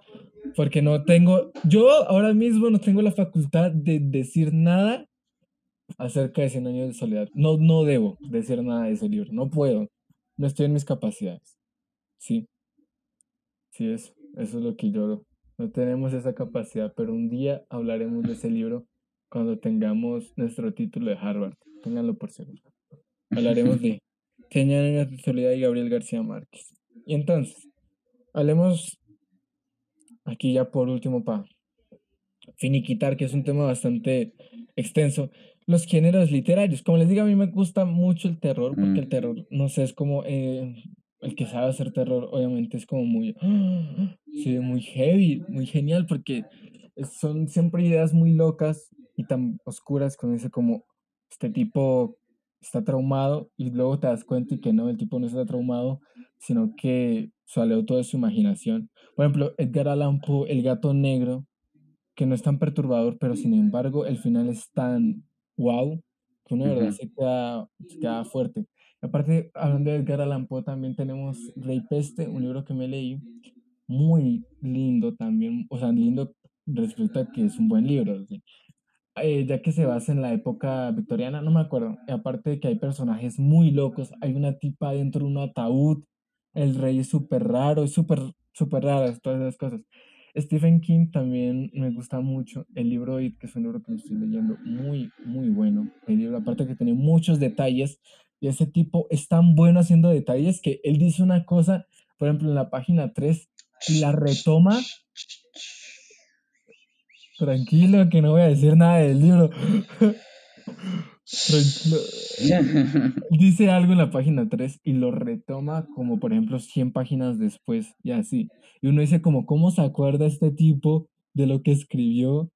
[SPEAKER 2] Porque no tengo, yo ahora mismo no tengo la facultad de decir nada acerca de Cien años de soledad. No, no debo decir nada de ese libro, no puedo. No estoy en mis capacidades. Sí, sí es, eso es lo que yo, no tenemos esa capacidad, pero un día hablaremos de ese libro cuando tengamos nuestro título de Harvard. Ténganlo por seguro. Hablaremos de Cien años de soledad y Gabriel García Márquez. Y entonces, hablemos aquí ya por último para finiquitar, que es un tema bastante extenso, los géneros literarios. Como les digo, a mí me gusta mucho el terror, porque
[SPEAKER 1] Mm.
[SPEAKER 2] el terror, no sé, es como eh, el que sabe hacer terror, obviamente es como muy, sí, muy heavy, muy genial, porque son siempre ideas muy locas y tan oscuras con ese como, este tipo está traumado y luego te das cuenta y que no, el tipo no está traumado, sino que salió toda su imaginación. Por ejemplo, Edgar Allan Poe, El gato negro, que no es tan perturbador, pero sin embargo el final es tan wow que uno de verdad se queda, se queda fuerte. Aparte, hablando de Edgar Allan Poe, también tenemos Rey Peste, un libro que me leí, muy lindo también, o sea, lindo respecto a que es un buen libro. Eh, ya que se basa en la época victoriana, no me acuerdo. Aparte de que hay personajes muy locos, hay una tipa dentro de un ataúd, el rey es súper raro, es súper, súper raro, todas esas cosas. Stephen King también me gusta mucho. El libro It, que es un libro que estoy leyendo, muy, muy bueno. El libro, aparte que tiene muchos detalles, y ese tipo es tan bueno haciendo detalles que él dice una cosa, por ejemplo, en la página 3, y la retoma. Tranquilo, que no voy a decir nada del libro. Tranquilo. Dice algo en la página 3 y lo retoma como por ejemplo 100 páginas después y así. Y uno dice como, ¿cómo se acuerda este tipo de lo que escribió?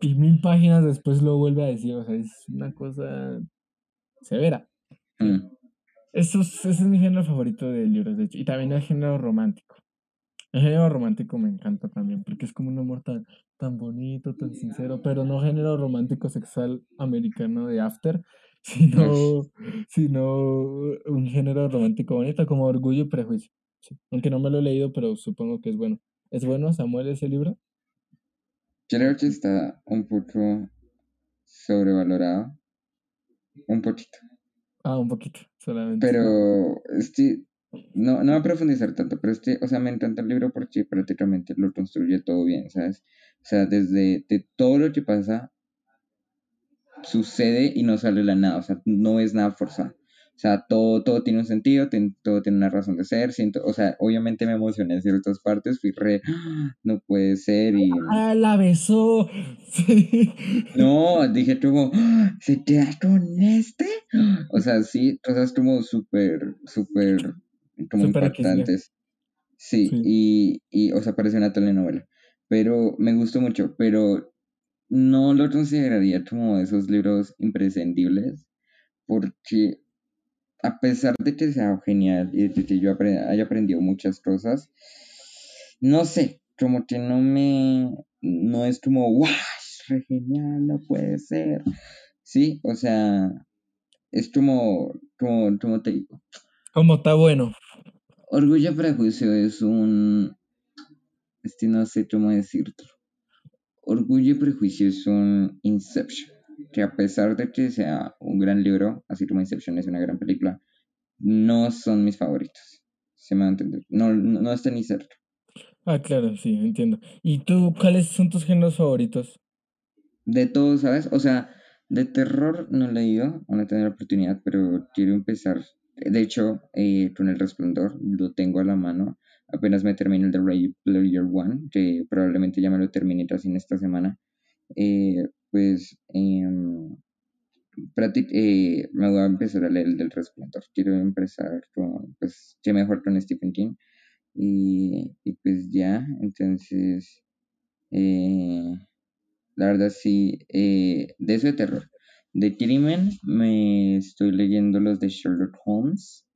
[SPEAKER 2] Y mil páginas después lo vuelve a decir. O sea, es una cosa severa.
[SPEAKER 1] Mm.
[SPEAKER 2] Eso es, ese es mi género favorito de libros, de hecho. Y también el género romántico. El género romántico me encanta también, porque es como un amor tan, tan bonito, tan sincero, pero no género romántico sexual americano de After, sino, sino un género romántico bonito como Orgullo y Prejuicio. sí. Aunque no me lo he leído, pero supongo que es bueno. ¿Es bueno, Samuel, ese libro?
[SPEAKER 1] Creo que está un poco sobrevalorado. Un poquito.
[SPEAKER 2] Ah, un poquito, solamente.
[SPEAKER 1] Pero estoy no, no va a profundizar tanto, pero este, o sea, me encanta el libro porque prácticamente lo construye todo bien, ¿sabes? O sea, desde de todo lo que pasa, sucede y no sale la nada, o sea, no es nada forzado. O sea, todo, todo tiene un sentido, todo tiene una razón de ser. Siento, o sea, obviamente me emocioné en ciertas partes, fui re, ¡Ah! no puede ser. Y.
[SPEAKER 2] ¡Ah, la besó! Sí.
[SPEAKER 1] No, dije como, ¡Ah! ¿se te da con este? O sea, sí, cosas como súper, súper, como impactantes. Sí, sí, Y, y, o sea, parece una telenovela. Pero me gustó mucho, pero no lo consideraría como esos libros imprescindibles, porque a pesar de que sea genial y de que yo haya aprendido muchas cosas, no sé, como que no me, no es como. Es genial, no puede ser. Sí, o sea, es como, como, como te digo.
[SPEAKER 2] Como está bueno.
[SPEAKER 1] Orgullo y Prejuicio es un, este no sé cómo decirlo. Orgullo y Prejuicio es un Inception que a pesar de que sea un gran libro, así como Inception es una gran película, no son mis favoritos. Se me va a entender. No, no, está ni cerca.
[SPEAKER 2] Ah, claro, sí, entiendo. ¿Y tú, cuáles son tus géneros favoritos?
[SPEAKER 1] De todos, ¿sabes? O sea, de terror no he leído, no he tenido la oportunidad, pero quiero empezar. De hecho, eh, con El Resplandor lo tengo a la mano. Apenas me termino el de Ray Player One, que probablemente ya me lo termine casi en esta semana. Eh, pues em, eh, me voy a empezar a leer el del resplandor. Quiero empezar con, pues, qué mejor con Stephen King. Y, pues ya, entonces, eh, la verdad sí, eh, de eso terror. De crimen, me estoy leyendo los de Sherlock Holmes.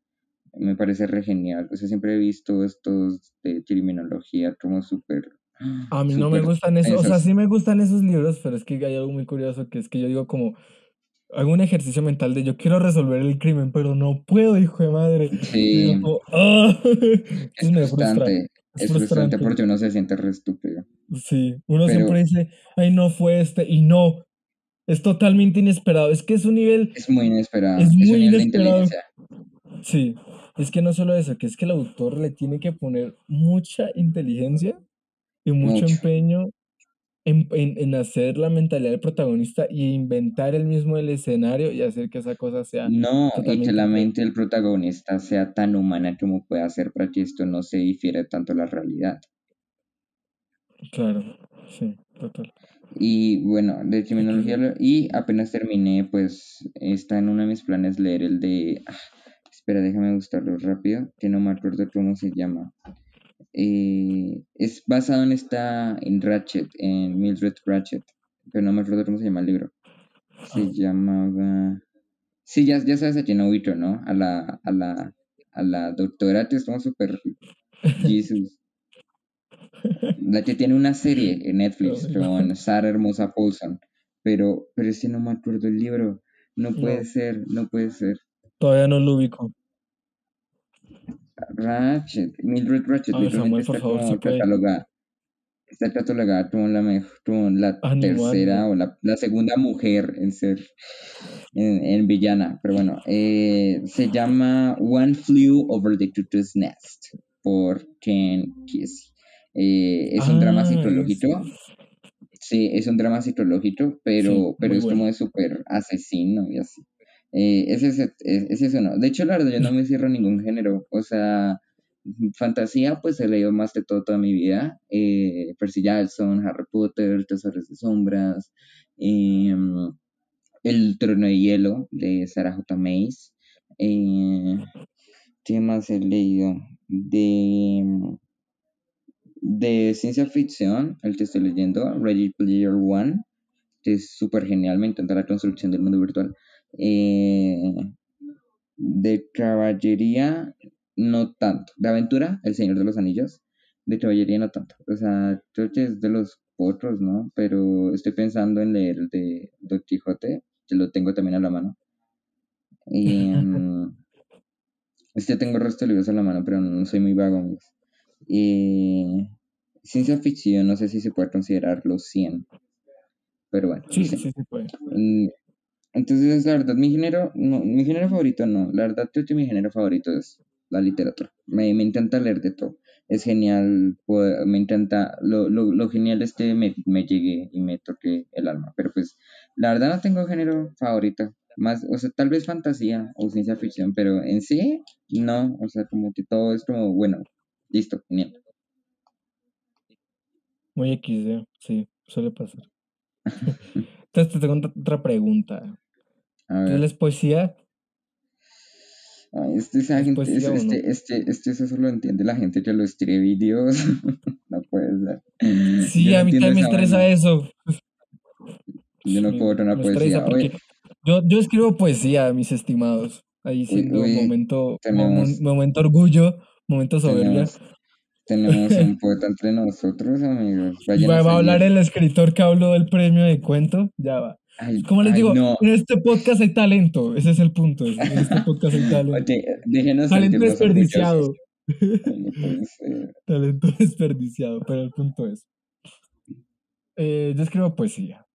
[SPEAKER 1] Me parece re genial. O sea, siempre he visto estos de criminología como súper
[SPEAKER 2] a mí no me gustan esos, o sea, sí me gustan esos libros, pero es que hay algo muy curioso que es que yo digo como, hago un ejercicio mental de yo quiero resolver el crimen, pero no puedo, hijo de madre. Sí.
[SPEAKER 1] ¡ah! Es, frustrante. Es, frustrante. porque uno se siente re estúpido.
[SPEAKER 2] Sí, uno siempre dice, ay, no fue este, y no, es totalmente inesperado. Es que es un nivel.
[SPEAKER 1] Es muy inesperado. Es muy inesperado.
[SPEAKER 2] Sí, es que no solo eso, que es que el autor le tiene que poner mucha inteligencia y mucho, empeño en, en, hacer la mentalidad del protagonista y inventar el mismo el escenario y hacer que esa cosa sea.
[SPEAKER 1] No, y que la mente del protagonista sea tan humana como puede hacer para que esto no se difiere tanto a la realidad.
[SPEAKER 2] Claro, sí, total.
[SPEAKER 1] Y bueno, de criminología, y apenas terminé, pues está en uno de mis planes leer el de. Ah, espera, déjame buscarlo rápido, que no me acuerdo cómo se llama. Eh, es basado en esta, en Ratchet, en Mildred Ratchet, pero no me acuerdo cómo se llama el libro. Se ah. llamaba... Sí, ya, ya sabes a ubico, ¿no? A la, a la, a la doctora que estamos súper... Jesus. La que tiene una serie en Netflix con Sarah Hermosa Paulson. Pero, pero ese no me acuerdo el libro. No puede ser, no puede ser.
[SPEAKER 2] Todavía no lo ubico.
[SPEAKER 1] Ratchet, Mildred Ratchet, está como catalogada. Está catalogada como la, mejor, la tercera o la, la, segunda mujer en ser en, en villana. Pero bueno, eh, se llama One Flew Over the Cuckoo's Nest por Ken Kesey. Eh, es un drama ah, psicológico. Sí, es un drama psicológico, pero, pero es como de súper asesino y así. Eh, es, ese, es, eso, ¿no? De hecho, la verdad, yo no me cierro ningún género. O sea, fantasía, pues he leído más de todo toda mi vida. Eh, Percy Jackson, Harry Potter, Tesoros de Sombras, em, El Trono de Hielo de Sarah J. Mace. Eh, ¿Qué más he leído? De, de ciencia ficción, el que estoy leyendo, Ready Player One, que es súper genial, me encanta la construcción del mundo virtual. Eh, de caballería, no tanto. De aventura, El Señor de los Anillos. De caballería, no tanto. O sea, creo que es de los otros, ¿no? Pero estoy pensando en leer el de Don Quijote, que lo tengo también a la mano. Y, mm, este tengo el resto de libros a la mano, pero no soy muy vago, amigos. Y ciencia ficción, no sé si se puede considerar los 100. Pero bueno.
[SPEAKER 2] Sí, sí, sí, se puede.
[SPEAKER 1] Entonces, la verdad, mi género, no, mi género favorito no. La verdad, creo que mi género favorito es la literatura. Me, me encanta leer de todo. Es genial, me encanta, lo, lo, lo genial es que me, me llegue y me toque el alma. Pero pues, la verdad no tengo género favorito. Más, o sea, tal vez fantasía o ciencia ficción, pero en sí, no. O sea, como que todo es como, bueno, listo, genial.
[SPEAKER 2] Muy XD, sí, suele pasar. Entonces te tengo otra pregunta. ¿Qué es poesía?
[SPEAKER 1] este, esa gente, este, este, este, este, eso lo entiende la gente que lo escribe, Dios. no puede ser.
[SPEAKER 2] Sí, a mí también me interesa eso.
[SPEAKER 1] Yo no puedo una poesía.
[SPEAKER 2] Yo, yo escribo poesía, mis estimados. Ahí siendo un momento, momento orgullo, momento soberbia.
[SPEAKER 1] Tenemos un poeta entre nosotros, amigos.
[SPEAKER 2] va, a hablar el escritor que habló del premio de cuento. Ya va. Como les digo, en este podcast hay talento. Ese es el punto. En este podcast hay talento. talento desperdiciado. talento desperdiciado, pero el punto es. Eh, yo escribo poesía.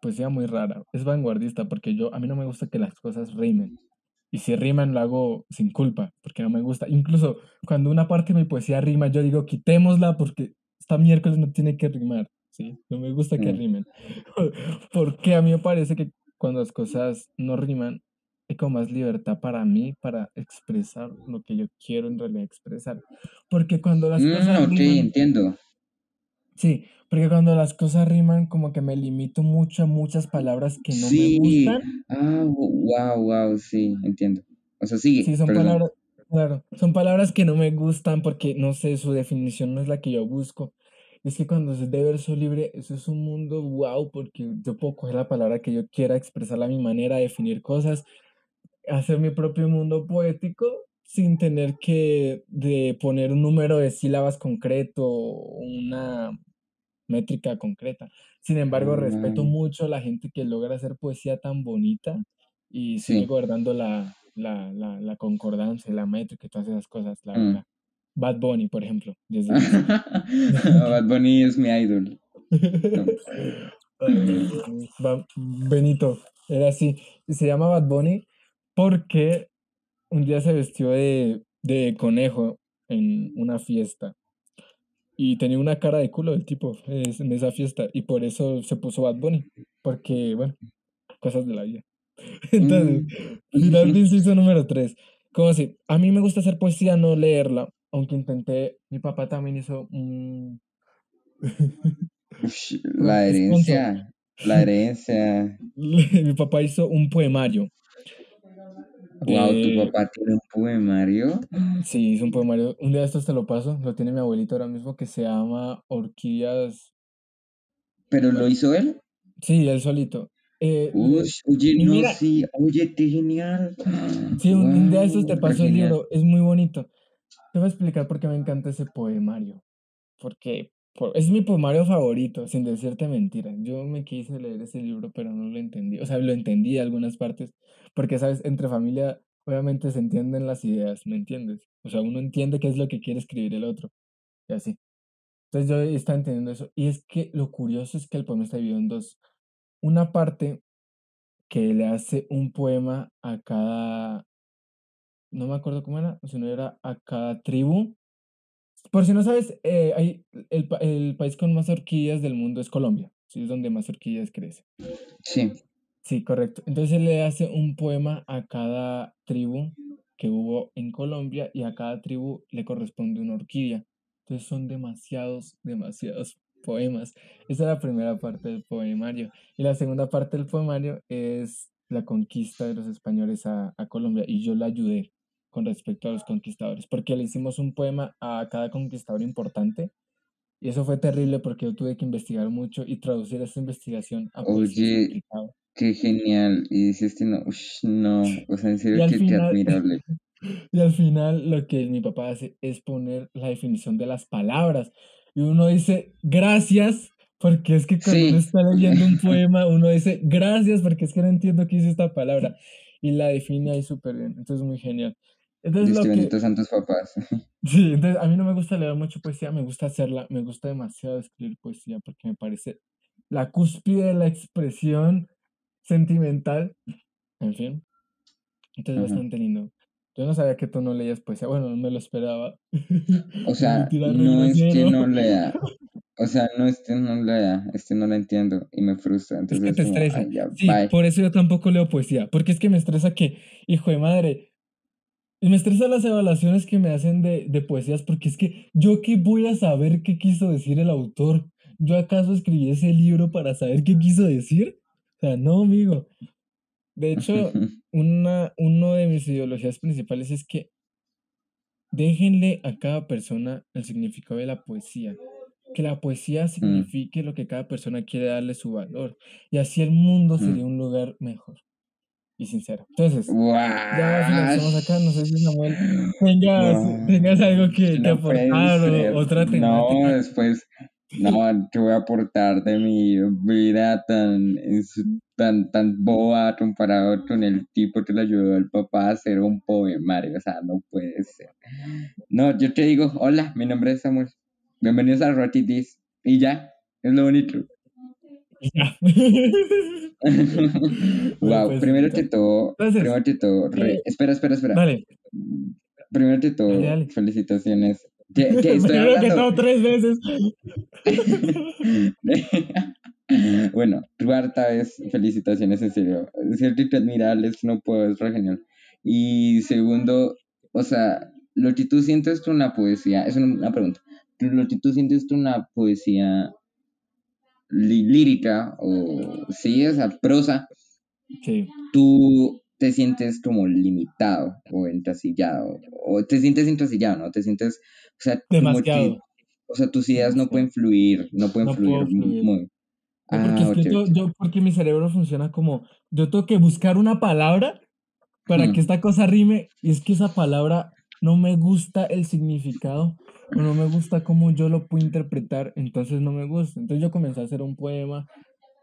[SPEAKER 2] Poesía muy rara. Es vanguardista porque yo, a mí no me gusta que las cosas rimen. Y si riman, lo hago sin culpa, porque no me gusta. Incluso cuando una parte de mi poesía rima, yo digo, quitémosla porque esta miércoles no tiene que rimar. ¿Sí? No me gusta que mm. rimen. porque a mí me parece que cuando las cosas no riman, hay como más libertad para mí para expresar lo que yo quiero en realidad expresar. Porque cuando las
[SPEAKER 1] mm,
[SPEAKER 2] cosas.
[SPEAKER 1] Ok, entiendo.
[SPEAKER 2] Sí, porque cuando las cosas riman, como que me limito mucho a muchas palabras que no me gustan.
[SPEAKER 1] Ah, wow, wow, sí, entiendo. O sea, sigue.
[SPEAKER 2] Sí, son palabras, claro, son palabras que no me gustan porque, no sé, su definición no es la que yo busco. Es que cuando es de verso libre, eso es un mundo wow, porque yo puedo coger la palabra que yo quiera, expresarla a mi manera, definir cosas, hacer mi propio mundo poético sin tener que de poner un número de sílabas concreto, una métrica concreta. Sin embargo, respeto mucho a la gente que logra hacer poesía tan bonita y sigue guardando la, la, la, la, concordancia, la métrica y todas esas cosas, la mm. verdad. Bad Bunny, por ejemplo.
[SPEAKER 1] Bad Bunny es mi idol.
[SPEAKER 2] Benito, era así. Y se llama Bad Bunny porque un día se vistió de, de conejo en una fiesta. Y tenía una cara de culo el tipo en esa fiesta. Y por eso se puso Bad Bunny. Porque, bueno, cosas de la vida. Entonces, mm. final de inciso número 3. Como así, a mí me gusta hacer poesía, no leerla. Aunque intenté, mi papá también hizo un...
[SPEAKER 1] la herencia, la herencia.
[SPEAKER 2] mi papá hizo un poemario
[SPEAKER 1] Wow, ¿tu papá tiene un poemario?
[SPEAKER 2] Sí, es un poemario. Un día esto te lo paso, lo tiene mi abuelito ahora mismo, que se llama Orquídeas.
[SPEAKER 1] ¿Pero lo hizo él?
[SPEAKER 2] Sí, él solito. Eh,
[SPEAKER 1] oye, no, sí, oye, qué genial.
[SPEAKER 2] Sí, un, día estos te paso el libro, es muy bonito. Te voy a explicar por qué me encanta ese poemario. Porque es mi poemario favorito, sin decirte mentiras. Yo me quise leer ese libro, pero no lo entendí. O sea, lo entendí algunas partes, porque, ¿sabes? Entre familia, obviamente se entienden las ideas, ¿me entiendes? O sea, uno entiende qué es lo que quiere escribir el otro, y así. Entonces yo estaba entendiendo eso. Y es que lo curioso es que el poema está dividido en dos. Una parte que le hace un poema a cada, no me acuerdo cómo era, si no era a cada tribu por si no sabes, eh, hay, el, el, país con más orquídeas del mundo es Colombia. Sí, es donde más orquídeas crecen.
[SPEAKER 1] Sí.
[SPEAKER 2] Sí, correcto. Entonces él le hace un poema a cada tribu que hubo en Colombia y a cada tribu le corresponde una orquídea. Entonces son demasiados, demasiados poemas. Esa es la primera parte del poemario. Y la segunda parte del poemario es la conquista de los españoles a, a Colombia y yo la ayudé con respecto a los conquistadores, porque le hicimos un poema a cada conquistador importante y eso fue terrible porque yo tuve que investigar mucho y traducir esa investigación
[SPEAKER 1] a Oye, qué genial. Y dijiste, no, no, o sea, en serio, qué, admirable.
[SPEAKER 2] Y al final lo que mi papá hace es poner la definición de las palabras. Y uno dice, gracias, porque es que cuando uno está leyendo un poema, uno dice, gracias, porque es que no entiendo qué dice esta palabra. Y la define ahí súper bien. Entonces, muy genial.
[SPEAKER 1] Entonces, lo que... santos papás.
[SPEAKER 2] Sí, entonces a mí no me gusta leer mucho poesía, me gusta hacerla, me gusta demasiado escribir poesía porque me parece la cúspide de la expresión sentimental. En fin. Entonces, bastante lindo. Yo no sabía que tú no leías poesía. Bueno, no me lo esperaba.
[SPEAKER 1] O sea, no es que no lea. O sea, no es que no lea, es que no la entiendo y me frustra. Entonces
[SPEAKER 2] es que te estresa. sí, por eso yo tampoco leo poesía. Porque es que me estresa que, hijo de madre, me estresa las evaluaciones que me hacen de, de poesías, porque es que yo qué voy a saber qué quiso decir el autor. ¿Yo acaso escribí ese libro para saber qué quiso decir? O sea, no, amigo. De hecho, una, uno de mis ideologías principales es que déjenle a cada persona el significado de la poesía. Que la poesía mm. signifique lo que cada persona quiere darle su valor. Y así el mundo sería un lugar mejor y sincero. Entonces, ya finalizamos acá. No sé si Samuel tengas, algo que, aportar o otra temática.
[SPEAKER 1] No, después no, te voy a aportar de mi vida tan, tan, tan boba comparado con el tipo que le ayudó al papá a hacer un poemario. O sea, no puede ser. No, yo te digo, hola, mi nombre es Samuel. Bienvenidos a Rocky Dis. Y ya, es lo bonito. Wow, pues, primero que todo, primero que todo, espera, espera, espera. Vale. Primero que todo, felicitaciones
[SPEAKER 2] ¿Qué, estoy hablando? que tres veces.
[SPEAKER 1] bueno, cuarta vez, felicitaciones, en serio. Cierto que admirables, no puedo, es re genial. Y segundo, o sea, lo que tú sientes con una poesía, es una, pregunta, lo que tú sientes con una poesía lírica, o sí, esa prosa, sí. tú te sientes como limitado o entasillado, o te sientes entasillado, ¿no? Te sientes, o sea,
[SPEAKER 2] demasiado.
[SPEAKER 1] o sea, tus ideas no pueden fluir, no pueden fluir, muy.
[SPEAKER 2] Ah, porque, yo, porque mi cerebro funciona como, yo tengo que buscar una palabra para que esta cosa rime, y es que esa palabra no me gusta el significado, o no me gusta cómo yo lo puedo interpretar, entonces no me gusta. Entonces yo comencé a hacer un poema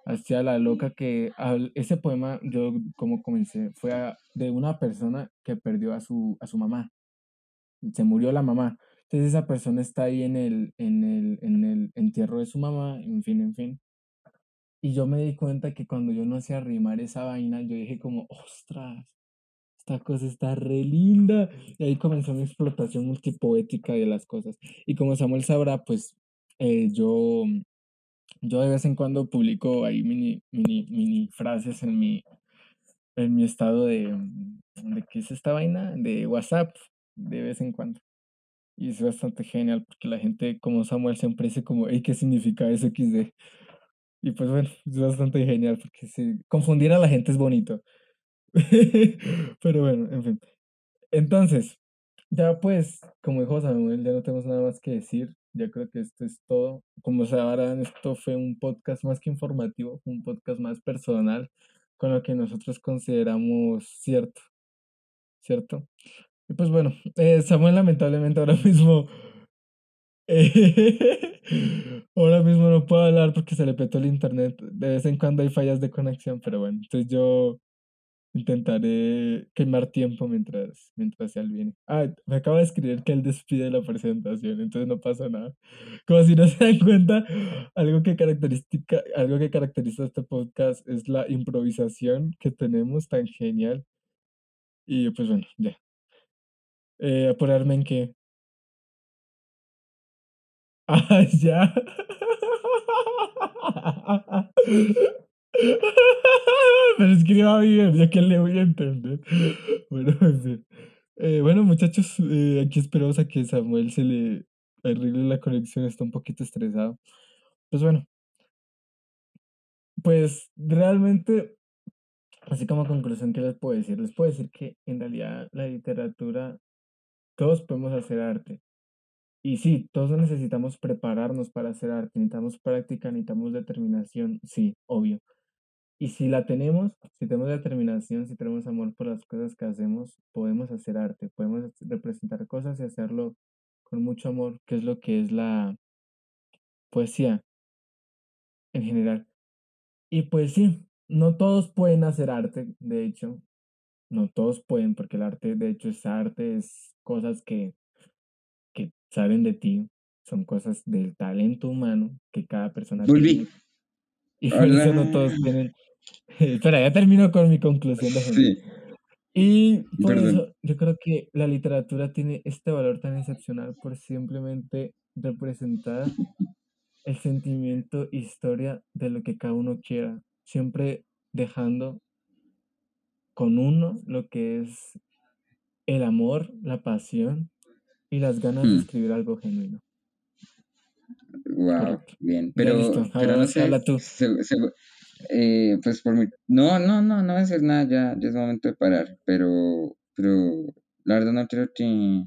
[SPEAKER 2] hacia la loca que ese poema yo como comencé fue de una persona que perdió a su a su mamá. Se murió la mamá. Entonces esa persona está ahí en el en el en el entierro de su mamá en fin en fin. Y yo me di cuenta que cuando yo no hacía rimar esa vaina yo dije como ostras esta cosa está re linda y ahí comenzó mi explotación multipoética de las cosas y como Samuel sabrá pues eh, yo yo de vez en cuando publico ahí mini, mini, mini frases en mi, en mi estado de, de, ¿qué es esta vaina? De WhatsApp, de vez en cuando. Y es bastante genial porque la gente como Samuel siempre dice como, hey, ¿qué significa eso XD? Y pues bueno, es bastante genial porque si confundir a la gente es bonito. Pero bueno, en fin. Entonces, ya pues, como dijo Samuel, ya no tenemos nada más que decir. Ya creo que esto es todo. Como sabrán, esto fue un podcast más que informativo, un podcast más personal, con lo que nosotros consideramos cierto. ¿Cierto? Y pues bueno, eh, Samuel lamentablemente ahora mismo... ahora mismo no puedo hablar porque se le petó el internet. De vez en cuando hay fallas de conexión, pero bueno, entonces yo Intentaré quemar tiempo mientras, mientras él viene. Ah, me acaba de escribir que él despide la presentación, entonces no pasa nada. Como si no se dan cuenta, algo que, característica, algo que caracteriza este podcast es la improvisación que tenemos tan genial. Y pues bueno, ya. Eh, apurarme en que... Ah, ya. Pero escriba bien, ya que le voy a entender. Bueno, eh, bueno muchachos, eh, aquí esperamos a que Samuel se le arregle la conexión, está un poquito estresado. Pues bueno, pues realmente, así como conclusión, ¿qué les puedo decir? Les puedo decir que en realidad la literatura, todos podemos hacer arte. Y sí, todos necesitamos prepararnos para hacer arte, necesitamos práctica, necesitamos determinación, sí, obvio. Y si la tenemos, si tenemos determinación, si tenemos amor por las cosas que hacemos, podemos hacer arte, podemos representar cosas y hacerlo con mucho amor, que es lo que es la poesía en general. Y pues sí, no todos pueden hacer arte, de hecho, no todos pueden, porque el arte, de hecho, es arte, es cosas que, que salen de ti, son cosas del talento humano que cada persona tiene. Y por eso no todos tienen Espera, ya termino con mi conclusión. De
[SPEAKER 1] sí.
[SPEAKER 2] Y por eso yo creo que la literatura tiene este valor tan excepcional por simplemente representar el sentimiento, historia de lo que cada uno quiera, siempre dejando con uno lo que es el amor, la pasión y las ganas de hmm. escribir algo genuino.
[SPEAKER 1] Wow, bien, pero, pero no sé, eh, pues por mi, no, no, no, no va a ser nada, ya, ya es momento de parar, pero, pero la verdad no creo que,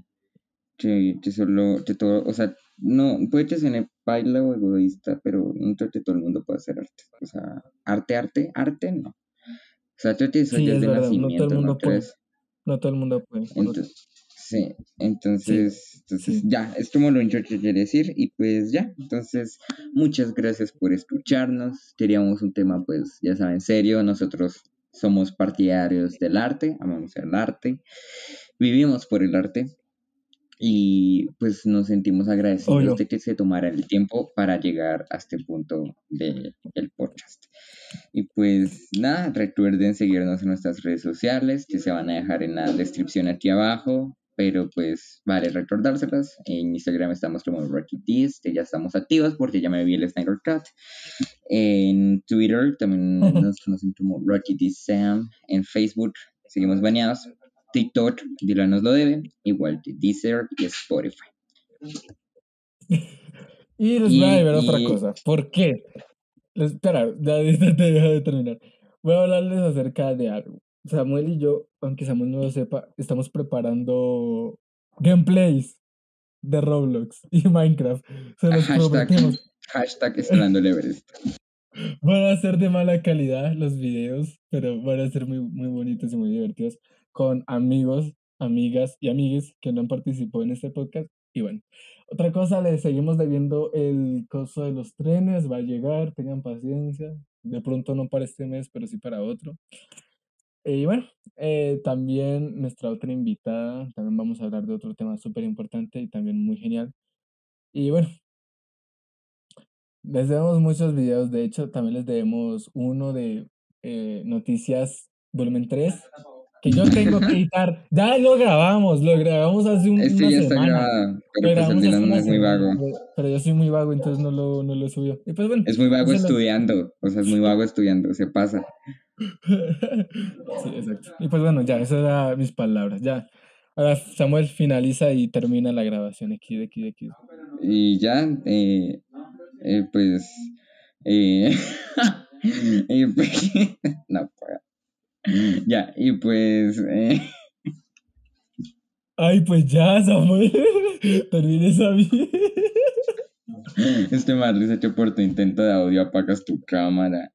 [SPEAKER 1] que, que solo, que todo, o sea, no, puede que suene baila o egoísta, pero no creo que todo el mundo pueda hacer arte, o sea, arte, arte, arte, no. O sea, creo que eso ya es de nacimiento, no todo el mundo puede.
[SPEAKER 2] No todo el mundo puede.
[SPEAKER 1] Sí, entonces, entonces ya, es como lo que quiere decir y pues ya, entonces muchas gracias por escucharnos, queríamos un tema pues ya saben, serio, nosotros somos partidarios del arte, amamos el arte, vivimos por el arte y pues nos sentimos agradecidos de que se tomara el tiempo para llegar a este punto del podcast. Y pues nada, recuerden seguirnos en nuestras redes sociales que se van a dejar en la descripción aquí abajo pero pues vale recordárselas. En Instagram estamos como Rocky que ya estamos activos porque ya me vi el Snyder Cut. En Twitter también nos conocen como Rocky Sam. En Facebook seguimos baneados. TikTok, Dylan nos lo debe, igual que Deezer y Spotify.
[SPEAKER 2] y les voy a ver otra cosa. ¿Por qué? Espera, ya te deja de terminar. Voy a hablarles acerca de algo. Samuel y yo, aunque Samuel no lo sepa, estamos preparando gameplays de Roblox y Minecraft. Se los
[SPEAKER 1] hashtag, Hashtag Everest.
[SPEAKER 2] Van a ser de mala calidad los videos, pero van a ser muy, muy bonitos y muy divertidos con amigos, amigas y amigues que no han participado en este podcast. Y bueno, otra cosa, les seguimos debiendo el costo de los trenes, va a llegar, tengan paciencia. De pronto no para este mes, pero sí para otro. Y bueno, eh, también nuestra otra invitada, también vamos a hablar de otro tema súper importante y también muy genial. Y bueno, les debemos muchos videos, de hecho también les debemos uno de eh, Noticias Volumen 3, que yo tengo que editar. Ya lo grabamos, lo grabamos hace un,
[SPEAKER 1] este ya Está grabado, pero pues es muy vago.
[SPEAKER 2] Pero yo soy muy vago, entonces no lo, no lo subió. Y pues bueno,
[SPEAKER 1] es muy vago estudiando, o sea, es muy vago estudiando, se pasa.
[SPEAKER 2] sí, exacto. Y pues bueno, ya, esas eran mis palabras. Ya. Ahora Samuel finaliza y termina la grabación aquí de aquí de aquí.
[SPEAKER 1] Y ya, eh, eh, pues, eh, y pues, no. Ya, y pues, eh.
[SPEAKER 2] Ay, pues ya, Samuel, termina esa vida.
[SPEAKER 1] Este madre hecho por tu intento de audio apagas tu cámara.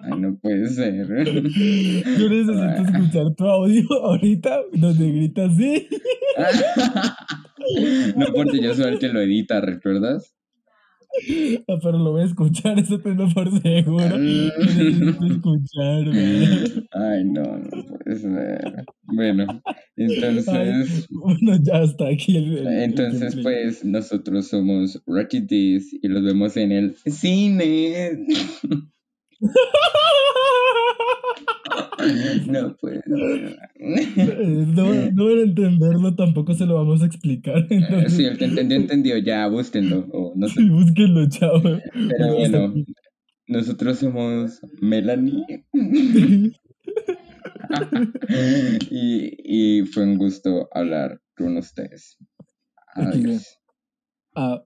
[SPEAKER 1] Ay, no puede ser.
[SPEAKER 2] Yo necesito escuchar tu audio ahorita donde gritas así.
[SPEAKER 1] no, porque yo soy el que lo edita, ¿recuerdas?
[SPEAKER 2] Ah, pero lo voy a escuchar, eso tengo por seguro. Necesito escucharme.
[SPEAKER 1] Ay, no, no puede ser. Bueno, entonces.
[SPEAKER 2] bueno, ya está aquí el.
[SPEAKER 1] entonces, pues, nosotros somos Rocky D's y los vemos en el cine. No puede
[SPEAKER 2] No, no van a entenderlo, tampoco se lo vamos a explicar.
[SPEAKER 1] Eh, sí, el que entendió, entendió. Ya, búsquenlo. O no sé.
[SPEAKER 2] Sí, búsquenlo, chao.
[SPEAKER 1] Pero bueno, nosotros somos Melanie. y, y fue un gusto hablar con ustedes. Adiós.
[SPEAKER 2] Ah.